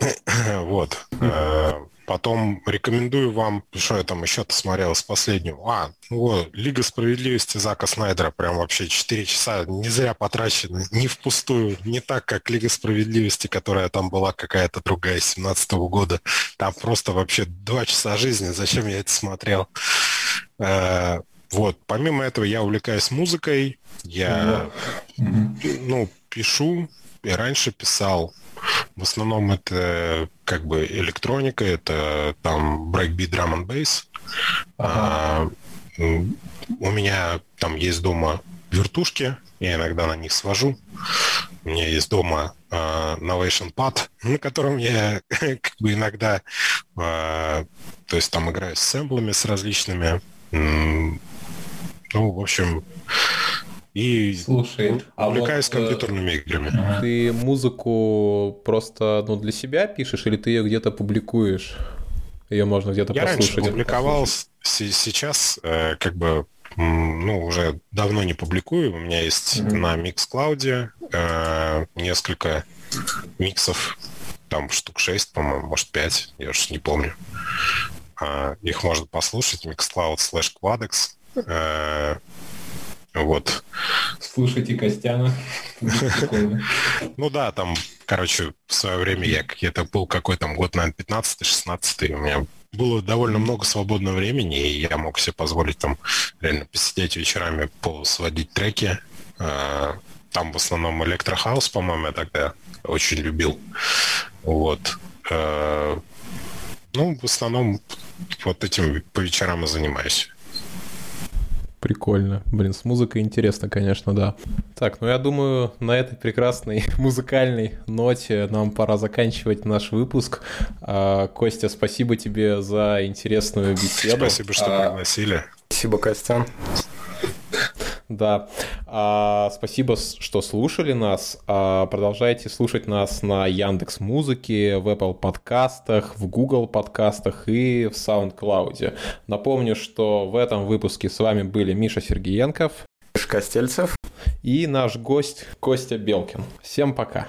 *clears throat* вот. Э, Потом рекомендую вам, что я там еще-то смотрел с последнего. А, ну, Лига справедливости Зака Снайдера. Прям вообще 4 часа не зря потрачены. Не впустую. Не так, как Лига справедливости, которая там была какая-то другая 17 -го года. Там просто вообще 2 часа жизни. Зачем я это смотрел? Э, вот. Помимо этого я увлекаюсь музыкой. Я, ну, пишу. И раньше писал в основном это как бы электроника, это там breakbeat drum and bass. Ага. А, у меня там есть дома вертушки, я иногда на них свожу. У меня есть дома uh, Novation Pad, *laughs* на котором я *laughs* как бы иногда, uh, то есть там играю с сэмплами, с различными. Ну, в общем, и Слушай, а увлекаюсь вот, э, компьютерными играми. *laughs* Ты музыку просто ну, для себя пишешь или ты ее где-то публикуешь? Ее можно где-то Я послушать? Я раньше публиковал, сейчас э, как бы ну, уже давно не публикую. У меня есть mm-hmm. на Mixcloud э, несколько миксов, там штук 6, по-моему, может 5, я уж не помню. Э, их можно послушать, Mixcloud slash Quadex. Э, вот. Слушайте Костяна. *laughs* Ну да, там, короче, в свое время я это был какой там год, наверное, 15-16, у меня было довольно много свободного времени, и я мог себе позволить там реально посидеть вечерами, посводить треки. А, там в основном электрохаус, по-моему, я тогда очень любил. Вот. Э, ну, в основном вот этим по вечерам и занимаюсь. Прикольно. Блин, с музыкой интересно, конечно, да. Так, ну я думаю, на этой прекрасной *laughs* музыкальной ноте нам пора заканчивать наш выпуск. А, Костя, спасибо тебе за интересную беседу. Спасибо, что а... пригласили. Спасибо, Костян. Да. А, спасибо, что слушали нас. А, продолжайте слушать нас на Яндекс Музыке, в Apple подкастах, в Google подкастах и в SoundCloud. Напомню, что в этом выпуске с вами были Миша Сергеенков, Костельцев и наш гость Костя Белкин. Всем пока.